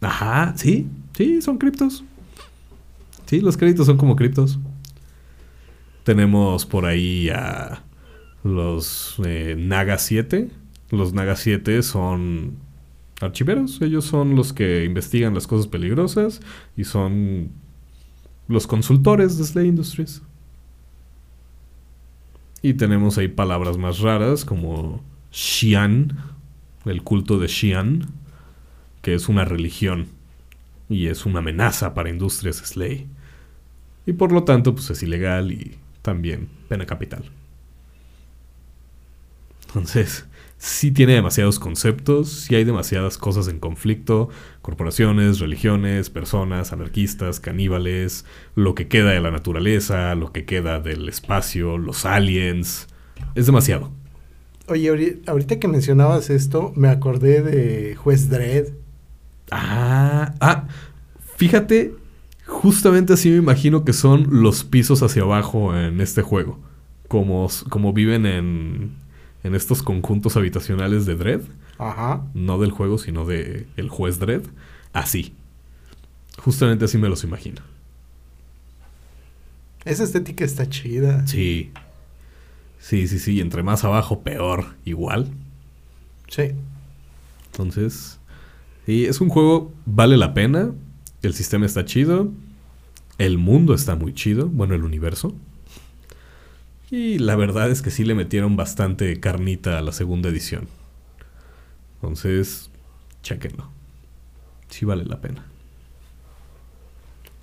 Ajá, sí, sí, son criptos. Sí, los créditos son como criptos. Tenemos por ahí a los eh, Naga 7. Los Naga 7 son archiveros. Ellos son los que investigan las cosas peligrosas y son los consultores de Slay Industries. Y tenemos ahí palabras más raras como Xian, el culto de Xian, que es una religión y es una amenaza para Industrias Slay. Y por lo tanto, pues es ilegal y también pena capital. Entonces, sí tiene demasiados conceptos, sí hay demasiadas cosas en conflicto, corporaciones, religiones, personas, anarquistas, caníbales, lo que queda de la naturaleza, lo que queda del espacio, los aliens. Es demasiado. Oye, ahori- ahorita que mencionabas esto, me acordé de Juez Dredd. Ah, ah, fíjate, justamente así me imagino que son los pisos hacia abajo en este juego. Como, como viven en, en estos conjuntos habitacionales de Dread. Ajá. No del juego, sino de el juez Dredd. Así. Justamente así me los imagino. Esa estética está chida. Sí. Sí, sí, sí. Entre más abajo, peor. Igual. Sí. Entonces. Y es un juego, vale la pena. El sistema está chido. El mundo está muy chido. Bueno, el universo. Y la verdad es que sí le metieron bastante carnita a la segunda edición. Entonces, chequenlo. Sí vale la pena.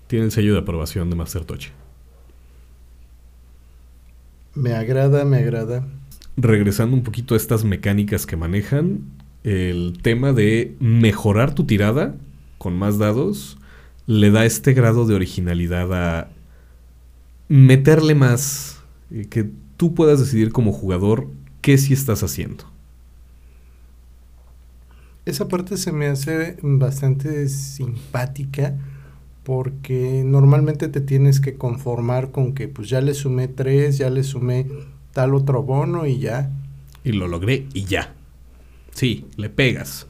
Tiene el sello de aprobación de Master Toche. Me agrada, me agrada. Regresando un poquito a estas mecánicas que manejan, el tema de mejorar tu tirada con más dados le da este grado de originalidad a meterle más, eh, que tú puedas decidir como jugador qué sí estás haciendo. Esa parte se me hace bastante simpática porque normalmente te tienes que conformar con que pues ya le sumé tres, ya le sumé tal otro bono y ya. Y lo logré y ya. Sí, le pegas.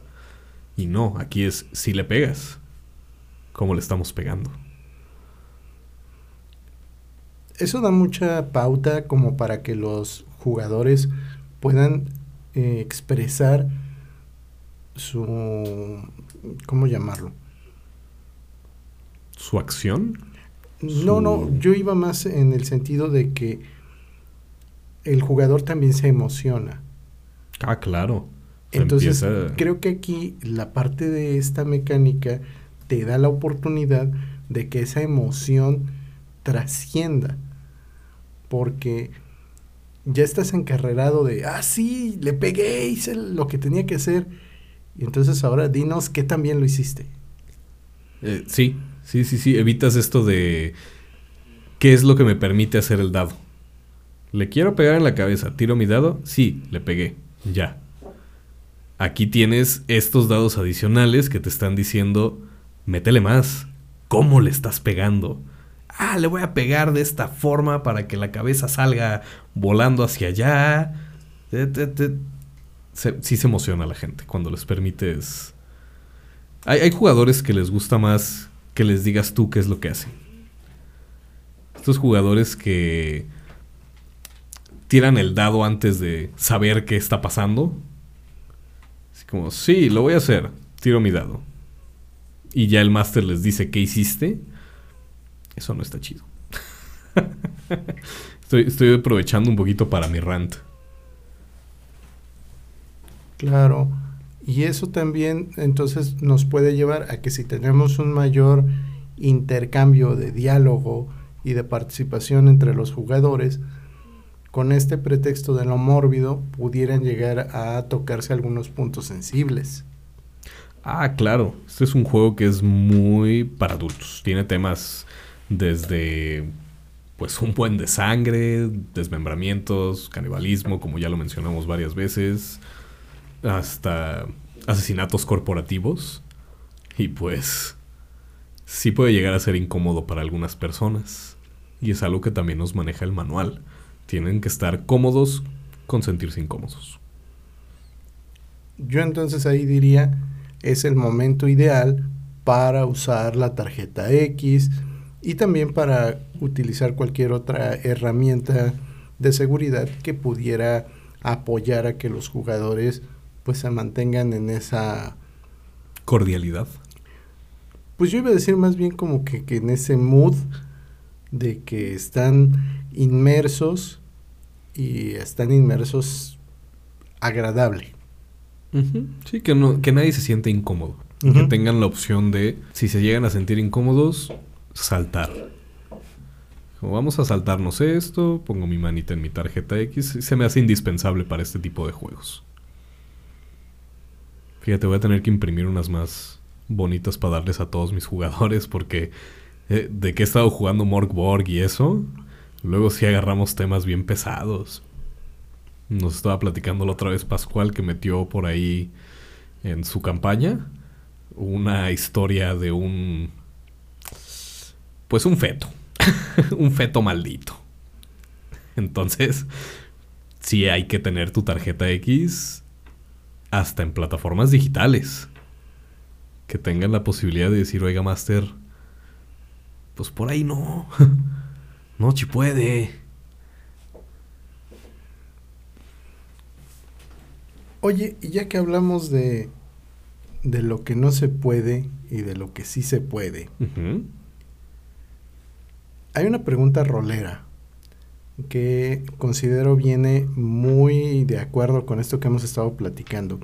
Y no, aquí es si le pegas. ¿Cómo le estamos pegando? Eso da mucha pauta como para que los jugadores puedan eh, expresar su... ¿Cómo llamarlo? ¿Su acción? No, no, yo iba más en el sentido de que el jugador también se emociona. Ah, claro. Se Entonces, empieza- creo que aquí la parte de esta mecánica te da la oportunidad de que esa emoción trascienda. Porque ya estás encarrerado de, ah, sí, le pegué, hice lo que tenía que hacer. Y entonces ahora dinos qué también lo hiciste. Eh, sí, sí, sí, sí. Evitas esto de qué es lo que me permite hacer el dado. ¿Le quiero pegar en la cabeza? ¿Tiro mi dado? Sí, le pegué. Ya. Aquí tienes estos dados adicionales que te están diciendo, métele más. ¿Cómo le estás pegando? Ah, le voy a pegar de esta forma para que la cabeza salga volando hacia allá. Se- sí se emociona la gente cuando les permites hay, hay jugadores que les gusta más que les digas tú qué es lo que hacen. Estos jugadores que tiran el dado antes de saber qué está pasando. Así como, sí, lo voy a hacer. Tiro mi dado. Y ya el máster les dice qué hiciste. Eso no está chido. estoy, estoy aprovechando un poquito para mi rant. Claro. Y eso también entonces nos puede llevar a que si tenemos un mayor intercambio de diálogo y de participación entre los jugadores, con este pretexto de lo mórbido pudieran llegar a tocarse algunos puntos sensibles. Ah, claro. Este es un juego que es muy para adultos. Tiene temas desde pues un buen de sangre, desmembramientos, canibalismo, como ya lo mencionamos varias veces, hasta asesinatos corporativos. Y pues sí puede llegar a ser incómodo para algunas personas. Y es algo que también nos maneja el manual. Tienen que estar cómodos con sentirse incómodos. Yo entonces ahí diría, es el momento ideal para usar la tarjeta X y también para utilizar cualquier otra herramienta de seguridad que pudiera apoyar a que los jugadores pues se mantengan en esa Cordialidad. pues yo iba a decir más bien como que, que en ese mood de que están inmersos y están inmersos agradable. Sí, que, no, que nadie se siente incómodo. Y Que tengan la opción de, si se llegan a sentir incómodos, saltar. Vamos a saltarnos esto, pongo mi manita en mi tarjeta X, y se me hace indispensable para este tipo de juegos. Fíjate, voy a tener que imprimir unas más bonitas para darles a todos mis jugadores porque eh, de que he estado jugando Morgborg y eso, luego sí agarramos temas bien pesados. Nos estaba platicando la otra vez Pascual que metió por ahí en su campaña una historia de un pues un feto, un feto maldito. Entonces, sí hay que tener tu tarjeta X hasta en plataformas digitales. Que tengan la posibilidad de decir, oiga, Master, pues por ahí no. no, si puede. Oye, y ya que hablamos de, de lo que no se puede y de lo que sí se puede. Hay una pregunta rolera que considero viene muy de acuerdo con esto que hemos estado platicando.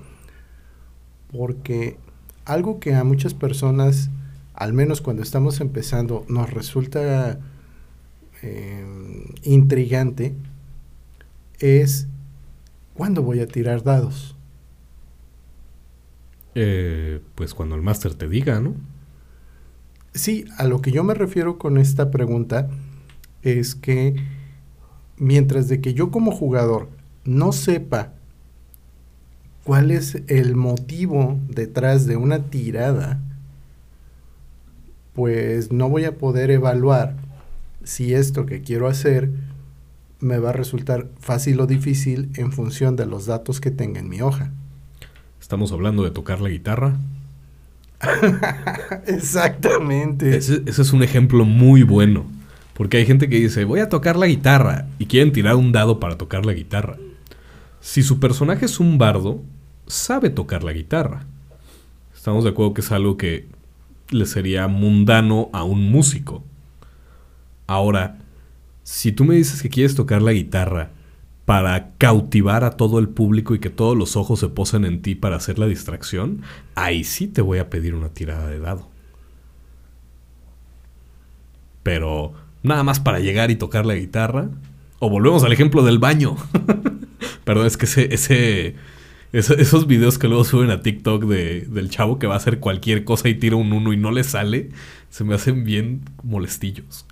Porque algo que a muchas personas, al menos cuando estamos empezando, nos resulta eh, intrigante, es ¿cuándo voy a tirar dados? Eh, pues cuando el Master te diga, ¿no? Sí, a lo que yo me refiero con esta pregunta es que mientras de que yo como jugador no sepa cuál es el motivo detrás de una tirada, pues no voy a poder evaluar si esto que quiero hacer me va a resultar fácil o difícil en función de los datos que tenga en mi hoja. Estamos hablando de tocar la guitarra. Exactamente. Ese, es un ejemplo muy bueno. Porque hay gente que dice, voy a tocar la guitarra. Y quieren tirar un dado para tocar la guitarra. Si su personaje es un bardo, sabe tocar la guitarra. Estamos de acuerdo que es algo que le sería mundano a un músico. Ahora, si tú me dices que quieres tocar la guitarra para cautivar a todo el público y que todos los ojos se posen en ti para hacer la distracción, ahí sí te voy a pedir una tirada de dado. Pero nada más para llegar y tocar la guitarra. O volvemos al ejemplo del baño. Perdón, es que ese, esos videos que luego suben a TikTok de, del chavo que va a hacer cualquier cosa y tira un uno y no le sale, se me hacen bien molestillos.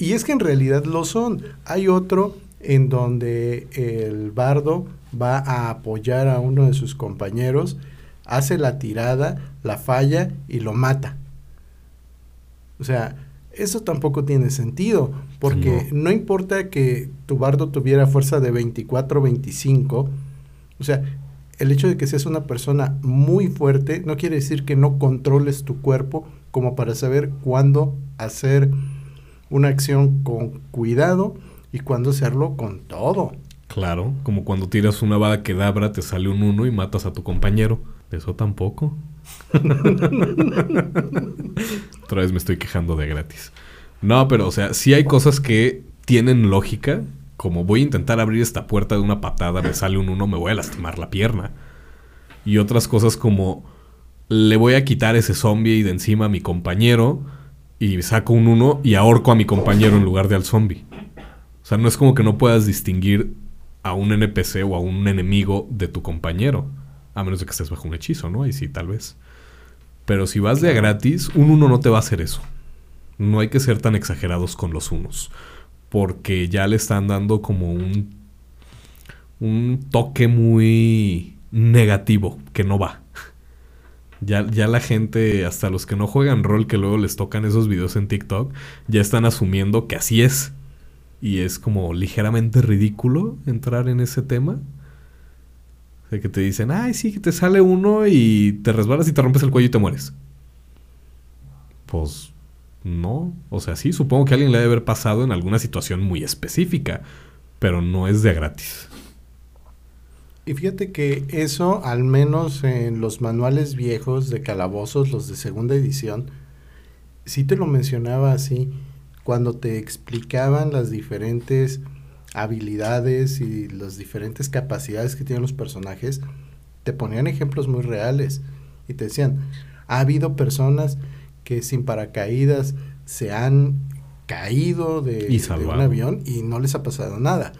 Y es que en realidad lo son. Hay otro en donde el bardo va a apoyar a uno de sus compañeros, hace la tirada, la falla y lo mata. O sea, eso tampoco tiene sentido, porque no, importa que tu bardo tuviera fuerza de 24 25, o sea, el hecho de que seas una persona muy fuerte no quiere decir que no controles tu cuerpo como para saber cuándo hacer una acción con cuidado y cuándo hacerlo con todo. Claro, como cuando tiras una bada quedabra, te sale un uno y matas a tu compañero. Eso tampoco. Otra vez me estoy quejando de gratis. No, pero o sea, sí hay cosas que tienen lógica. Como voy a intentar abrir esta puerta de una patada, me sale un uno, me voy a lastimar la pierna. Y otras cosas como le voy a quitar ese zombie de encima a mi compañero y saco un uno y ahorco a mi compañero en lugar de al zombie. O sea, no es como que no puedas distinguir a un NPC o a un enemigo de tu compañero. A menos de que estés bajo un hechizo, ¿no? Ahí sí, tal vez. Pero si vas de a gratis, un uno no te va a hacer eso. No hay que ser tan exagerados con los unos. Porque ya le están dando como un. un toque muy negativo que no va. Ya, ya la gente, hasta los que no juegan rol, que luego les tocan esos videos en TikTok, ya están asumiendo que así es. Y es como ligeramente ridículo entrar en ese tema. O sea, que te dicen, ay, sí, que te sale uno y te resbalas y te rompes el cuello y te mueres. Pues no. O sea, sí, supongo que a alguien le debe haber pasado en alguna situación muy específica. Pero no es de gratis. Y fíjate que eso, al menos en los manuales viejos de calabozos, los de segunda edición, sí te lo mencionaba así, cuando te explicaban las diferentes habilidades y las diferentes capacidades que tienen los personajes, te ponían ejemplos muy reales y te decían, ha habido personas que sin paracaídas se han caído de, un avión y no les ha pasado nada.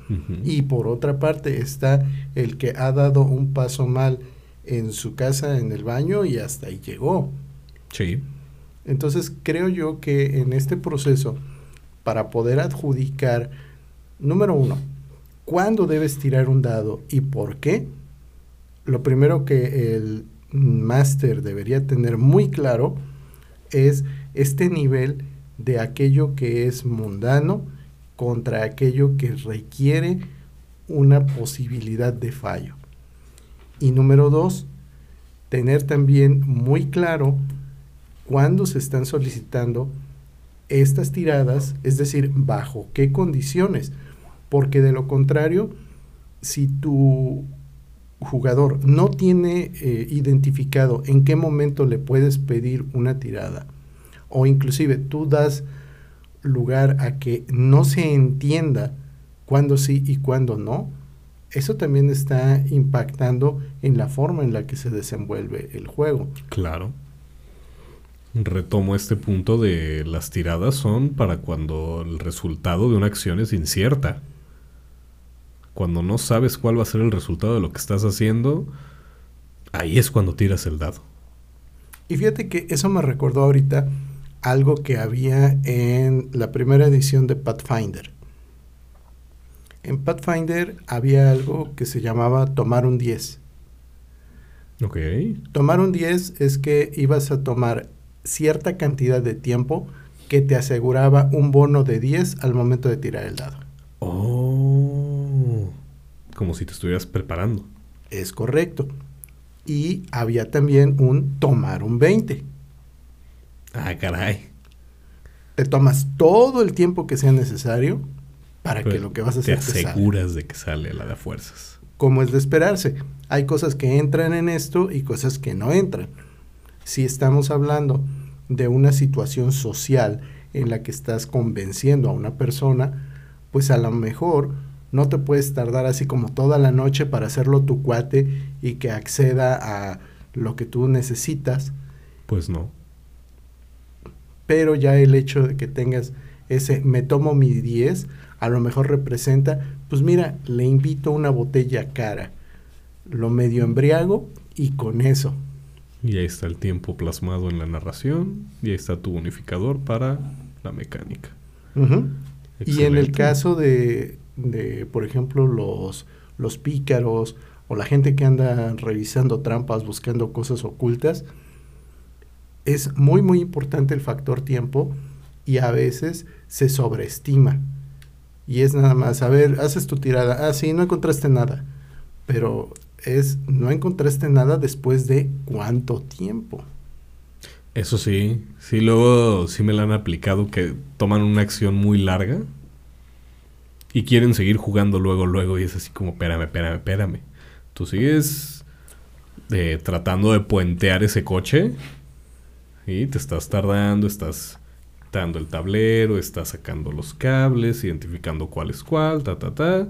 Y por otra parte está el que ha dado un paso mal en su casa, en el baño, y hasta ahí llegó. Sí. Entonces creo yo que en este proceso, para poder adjudicar, número uno, cuándo debes tirar un dado y por qué, lo primero que el máster debería tener muy claro es este nivel de aquello que es mundano contra aquello que requiere una posibilidad de fallo. Y número dos, tener también muy claro cuándo se están solicitando estas tiradas, es decir, bajo qué condiciones, porque de lo contrario, si tu jugador no tiene eh, identificado en qué momento le puedes pedir una tirada, o inclusive tú das lugar a que no se entienda cuándo sí y cuándo no, eso también está impactando en la forma en la que se desenvuelve el juego. Claro. Retomo este punto de las tiradas son para cuando el resultado de una acción es incierta. Cuando no sabes cuál va a ser el resultado de lo que estás haciendo, ahí es cuando tiras el dado. Y fíjate que eso me recordó ahorita algo que había en la primera edición de Pathfinder. En Pathfinder había algo que se llamaba tomar un 10. Ok. Tomar un 10 es que ibas a tomar cierta cantidad de tiempo que te aseguraba un bono de 10 al momento de tirar el dado. Oh. Como si te estuvieras preparando. Es correcto. Y había también un tomar un 20. Ah, caray. Te tomas todo el tiempo que sea necesario para que Pero lo que vas a te hacer te aseguras de que sale la de fuerzas. como es de esperarse. Hay cosas que entran en esto y cosas que no entran. Si estamos hablando de una situación social en la que estás convenciendo a una persona, pues a lo mejor no te puedes tardar así como toda la noche para hacerlo tu cuate y que acceda a lo que tú necesitas, Pues no. pero ya el hecho de que tengas ese me tomo mi 10, a lo mejor representa, pues mira, le invito una botella cara, lo medio embriago y con eso. Y ahí está el tiempo plasmado en la narración. Y ahí está tu bonificador para la mecánica. Y en el caso de, de, por ejemplo, los, los pícaros o la gente que anda revisando trampas, buscando cosas ocultas, es muy, muy importante el factor tiempo y a veces se sobreestima. Y es nada más, a ver, haces tu tirada, ah, sí, no encontraste nada, pero es, no encontraste nada después de cuánto tiempo. Eso sí, sí, luego sí me la han aplicado que toman una acción muy larga y quieren seguir jugando luego, luego, y es así como, espérame, espérame, espérame. Tú sigues eh, tratando de puentear ese coche y te estás tardando, estás dando el tablero, estás sacando los cables, identificando cuál es cuál, ta, ta, ta.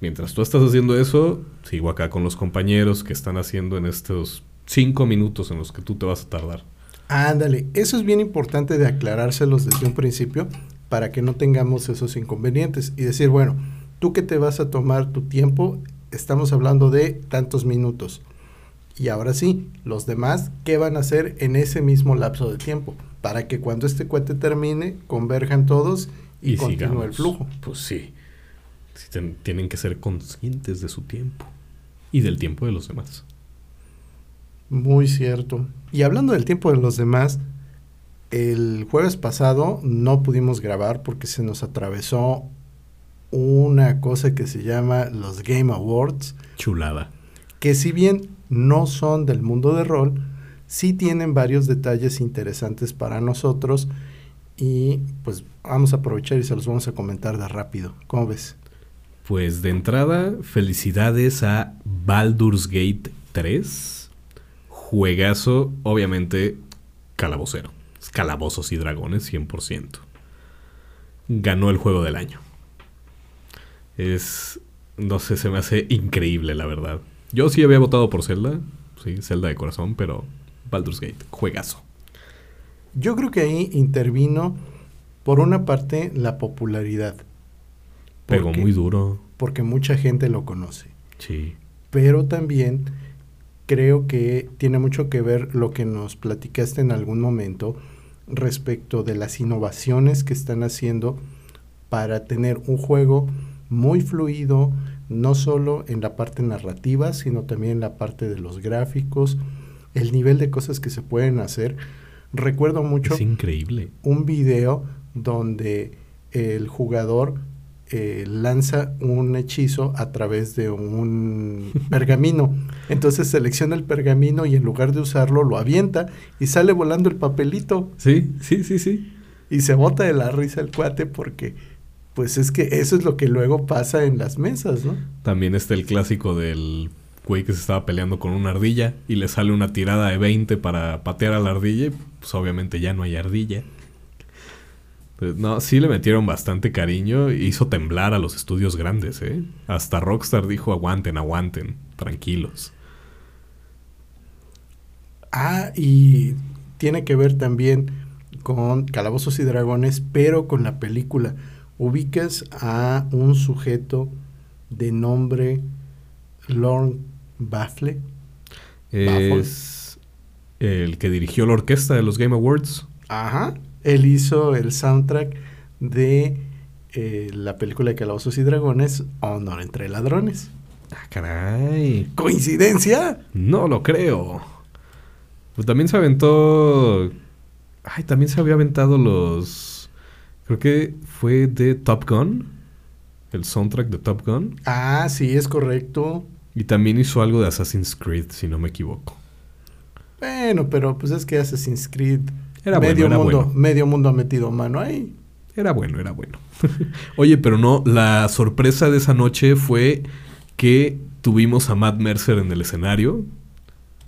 Mientras tú estás haciendo eso, sigo acá con los compañeros que están haciendo en estos cinco minutos en los que tú te vas a tardar. Ándale, eso es bien importante de aclarárselos desde un principio para que no tengamos esos inconvenientes y decir, bueno, tú que te vas a tomar tu tiempo, estamos hablando de tantos minutos. Y ahora sí, los demás, ¿qué van a hacer en ese mismo lapso de tiempo? Para que cuando este cuete termine, converjan todos y, continúe el flujo. Pues sí. Tienen que ser conscientes de su tiempo y del tiempo de los demás. Muy cierto. Y hablando del tiempo de los demás, el jueves pasado no pudimos grabar porque se nos atravesó una cosa que se llama los Game Awards, Chulada. que si bien no son del mundo de rol, sí tienen varios detalles interesantes para nosotros y pues vamos a aprovechar y se los vamos a comentar de rápido. ¿Cómo ves? Pues de entrada, felicidades a Baldur's Gate 3. Juegazo, obviamente, calabocero. Calabozos y dragones, 100%. Ganó el juego del año. Es. No sé, se me hace increíble, la verdad. Yo sí había votado por Zelda. Sí, Zelda de corazón, pero Baldur's Gate, juegazo. Yo creo que ahí intervino Por una parte, la popularidad. Pegó Porque- muy duro. Porque mucha gente lo conoce. Sí. Pero también creo que tiene mucho que ver lo que nos platicaste en algún momento respecto de las innovaciones que están haciendo para tener un juego muy fluido, no solo en la parte narrativa, sino también en la parte de los gráficos, el nivel de cosas que se pueden hacer. Recuerdo mucho Es increíble. un video donde el jugador eh, lanza un hechizo a través de un pergamino. Entonces selecciona el pergamino y en lugar de usarlo lo avienta y sale volando el papelito Sí, sí, sí, sí. y se bota de la risa el cuate porque pues es que eso es lo que luego pasa en las mesas, ¿no? También está el clásico del güey que se estaba peleando con una ardilla y le sale una tirada de 20 para patear a la ardilla y pues obviamente ya no hay ardilla. Pues, no, sí le metieron bastante cariño hizo temblar a los estudios grandes, ¿eh? Hasta Rockstar dijo aguanten, aguanten, tranquilos. Ah, y tiene que ver también con Calabozos y Dragones, pero con la película. Ubicas a un sujeto de nombre Lorne Baffle. Es el que dirigió la orquesta de los Game Awards. Ajá. Él hizo el soundtrack de eh, la película de Calabozos y Dragones, Honor entre Ladrones. Ah, caray. ¿Coincidencia? No lo creo. Pues también se aventó. Ay, también se había aventado los. Creo que fue de Top Gun. El soundtrack de Top Gun. Ah, sí, es correcto. Y también hizo algo de Assassin's Creed, si no me equivoco. Bueno, pero pues es que Assassin's Creed Era medio bueno, era mundo, bueno. medio mundo ha metido mano ahí. Era bueno, era bueno. Oye, pero no, la sorpresa de esa noche fue que tuvimos a Matt Mercer en el escenario.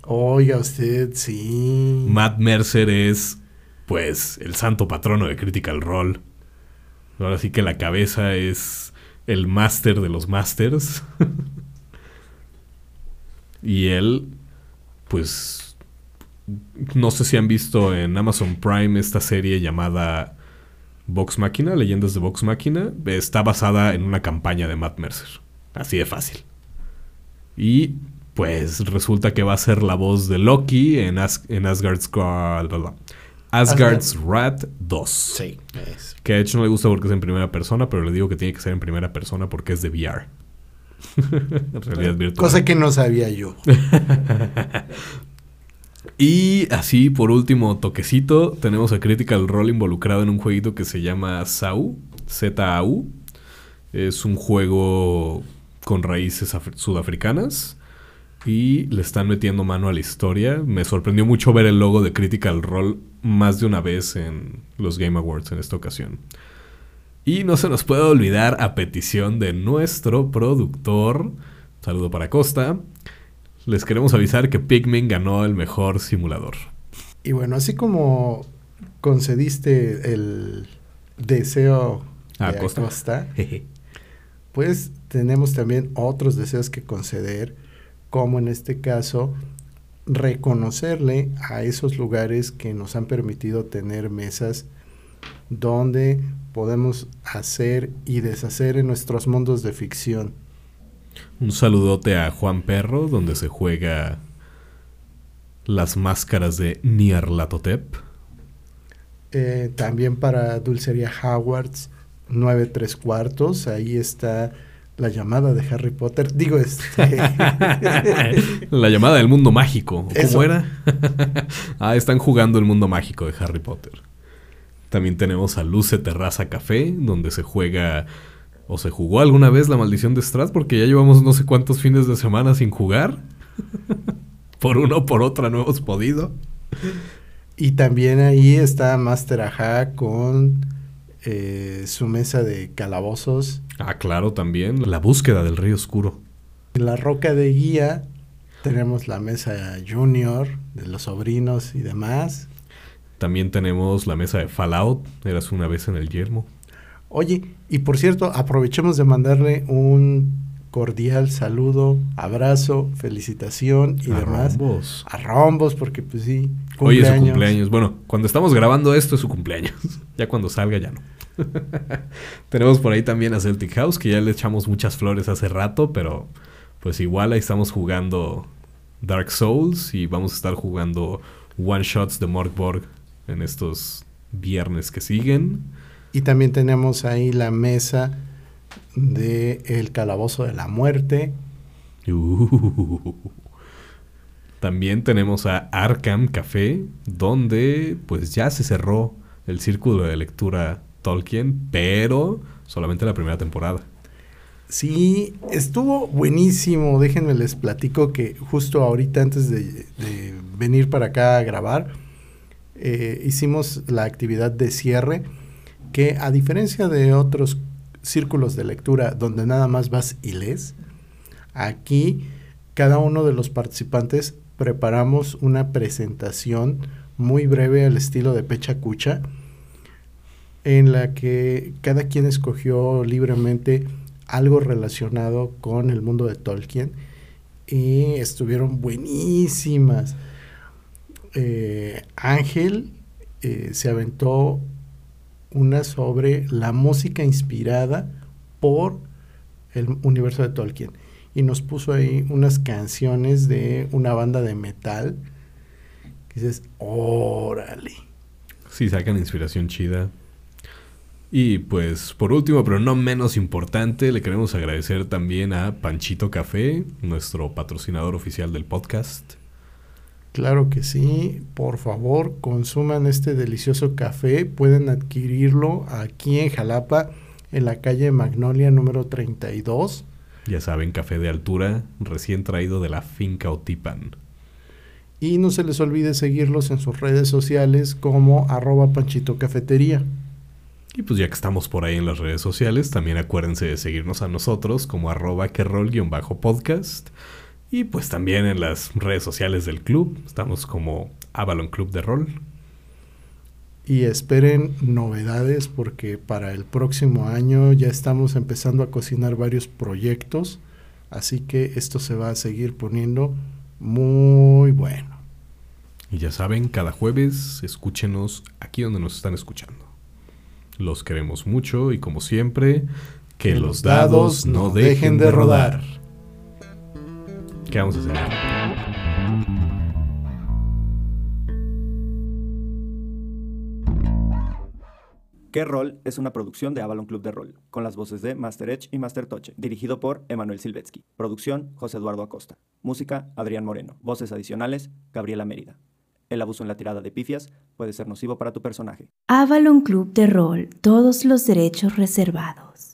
Oiga usted, sí. Matt Mercer es, pues, el santo patrono de Critical Role. Ahora sí que la cabeza es el máster de los masters. y él, pues, no sé si han visto en Amazon Prime esta serie llamada Vox Machina, Leyendas de Vox Machina. Está basada en una campaña de Matt Mercer. Así de fácil. Y pues resulta que va a ser la voz de Loki en, As- en Asgard's. Asgard's Wrath 2. Sí, es. Que de hecho no le gusta porque es en primera persona, pero le digo que tiene que ser en primera persona porque es de VR. en realidad virtual. Cosa que no sabía yo. Y así, por último, toquecito, tenemos a Critical Role involucrado en un jueguito que se llama SAU, Z-A-U. Es un juego con raíces af- sudafricanas y le están metiendo mano a la historia. Me sorprendió mucho ver el logo de Critical Role más de una vez en los Game Awards en esta ocasión. Y no se nos puede olvidar, a petición de nuestro productor, saludo para Costa, les queremos avisar que Pikmin ganó el mejor simulador. Y bueno, así como concediste el deseo A de Acosta. Acosta, pues tenemos también otros deseos que conceder, como en este caso reconocerle a esos lugares que nos han permitido tener mesas donde podemos hacer y deshacer en nuestros mundos de ficción. Un saludote a Juan Perro, donde se juega las máscaras de Nyarlathotep. Eh, también para Dulcería Howards 9 3 cuartos, ahí está la llamada de Harry Potter. Digo, este... La llamada del mundo mágico. ¿Cómo Eso. era? ah, están jugando el mundo mágico de Harry Potter. También tenemos a Luce Terraza Café, donde se juega o se jugó alguna vez la maldición de Strat, porque ya llevamos no sé cuántos fines de semana sin jugar. por uno o por otra no hemos podido. Y también ahí está Master Aja con eh, su mesa de calabozos. Ah, claro, también. La búsqueda del río oscuro. En la roca de guía tenemos la mesa junior de los sobrinos y demás. También tenemos la mesa de Fallout. Eras una vez en el yermo. Oye, y por cierto, aprovechemos de mandarle un cordial saludo, abrazo, felicitación y A demás. rombos. A rombos, porque pues sí, Hoy es su cumpleaños. Bueno, cuando estamos grabando esto es su cumpleaños. ya cuando salga ya no. Tenemos por ahí también a Celtic House, que ya le echamos muchas flores hace rato, pero pues igual ahí estamos jugando Dark Souls y vamos a estar jugando One Shots de Morgborg en estos viernes que siguen. Y también tenemos ahí la mesa de El Calabozo de la Muerte. Uh. También tenemos a Arkham Café, donde pues ya se cerró el círculo de lectura Tolkien, pero solamente la primera temporada. Sí, estuvo buenísimo. Déjenme les platico que justo ahorita antes de, de venir para acá a grabar, eh, hicimos la actividad de cierre, que a diferencia de otros círculos de lectura donde nada más vas y lees, aquí cada uno de los participantes preparamos una presentación muy breve al estilo de Pecha Cucha, en la que cada quien escogió libremente algo relacionado con el mundo de Tolkien y estuvieron buenísimas. Eh, Ángel eh, se aventó una sobre la música inspirada por el universo de Tolkien y nos puso ahí unas canciones de una banda de metal que dices, órale. Sí, sacan inspiración chida. Y pues por último, pero no menos importante, le queremos agradecer también a Panchito Café, nuestro patrocinador oficial del podcast. Claro que sí, por favor, consuman este delicioso café. Pueden adquirirlo aquí en Jalapa, en la calle Magnolia número 32. Ya saben, café de altura, recién traído de la finca Otipan. Y no se les olvide seguirlos en sus redes sociales como arroba panchito cafetería. Y pues ya que estamos por ahí en las redes sociales, también acuérdense de seguirnos a nosotros como arroba querrol-podcast. Y pues también en las redes sociales del club, estamos como Avalon Club de Rol. Y esperen novedades porque para el próximo año ya estamos empezando a cocinar varios proyectos. Así que esto se va a seguir poniendo muy bueno. Y ya saben, cada jueves escúchenos aquí donde nos están escuchando. Los queremos mucho y como siempre, que, los dados no dejen de rodar. ¿Qué vamos a hacer? ¿Qué rol? Es una producción de Avalon Club de Rol, con las voces de Master Edge y Master Toche, dirigido por Emanuel Silvetsky. Producción, José Eduardo Acosta. Música, Adrián Moreno. Voces adicionales, Gabriela Mérida. El abuso en la tirada de pifias puede ser nocivo para tu personaje. Avalon Club de Rol, todos los derechos reservados.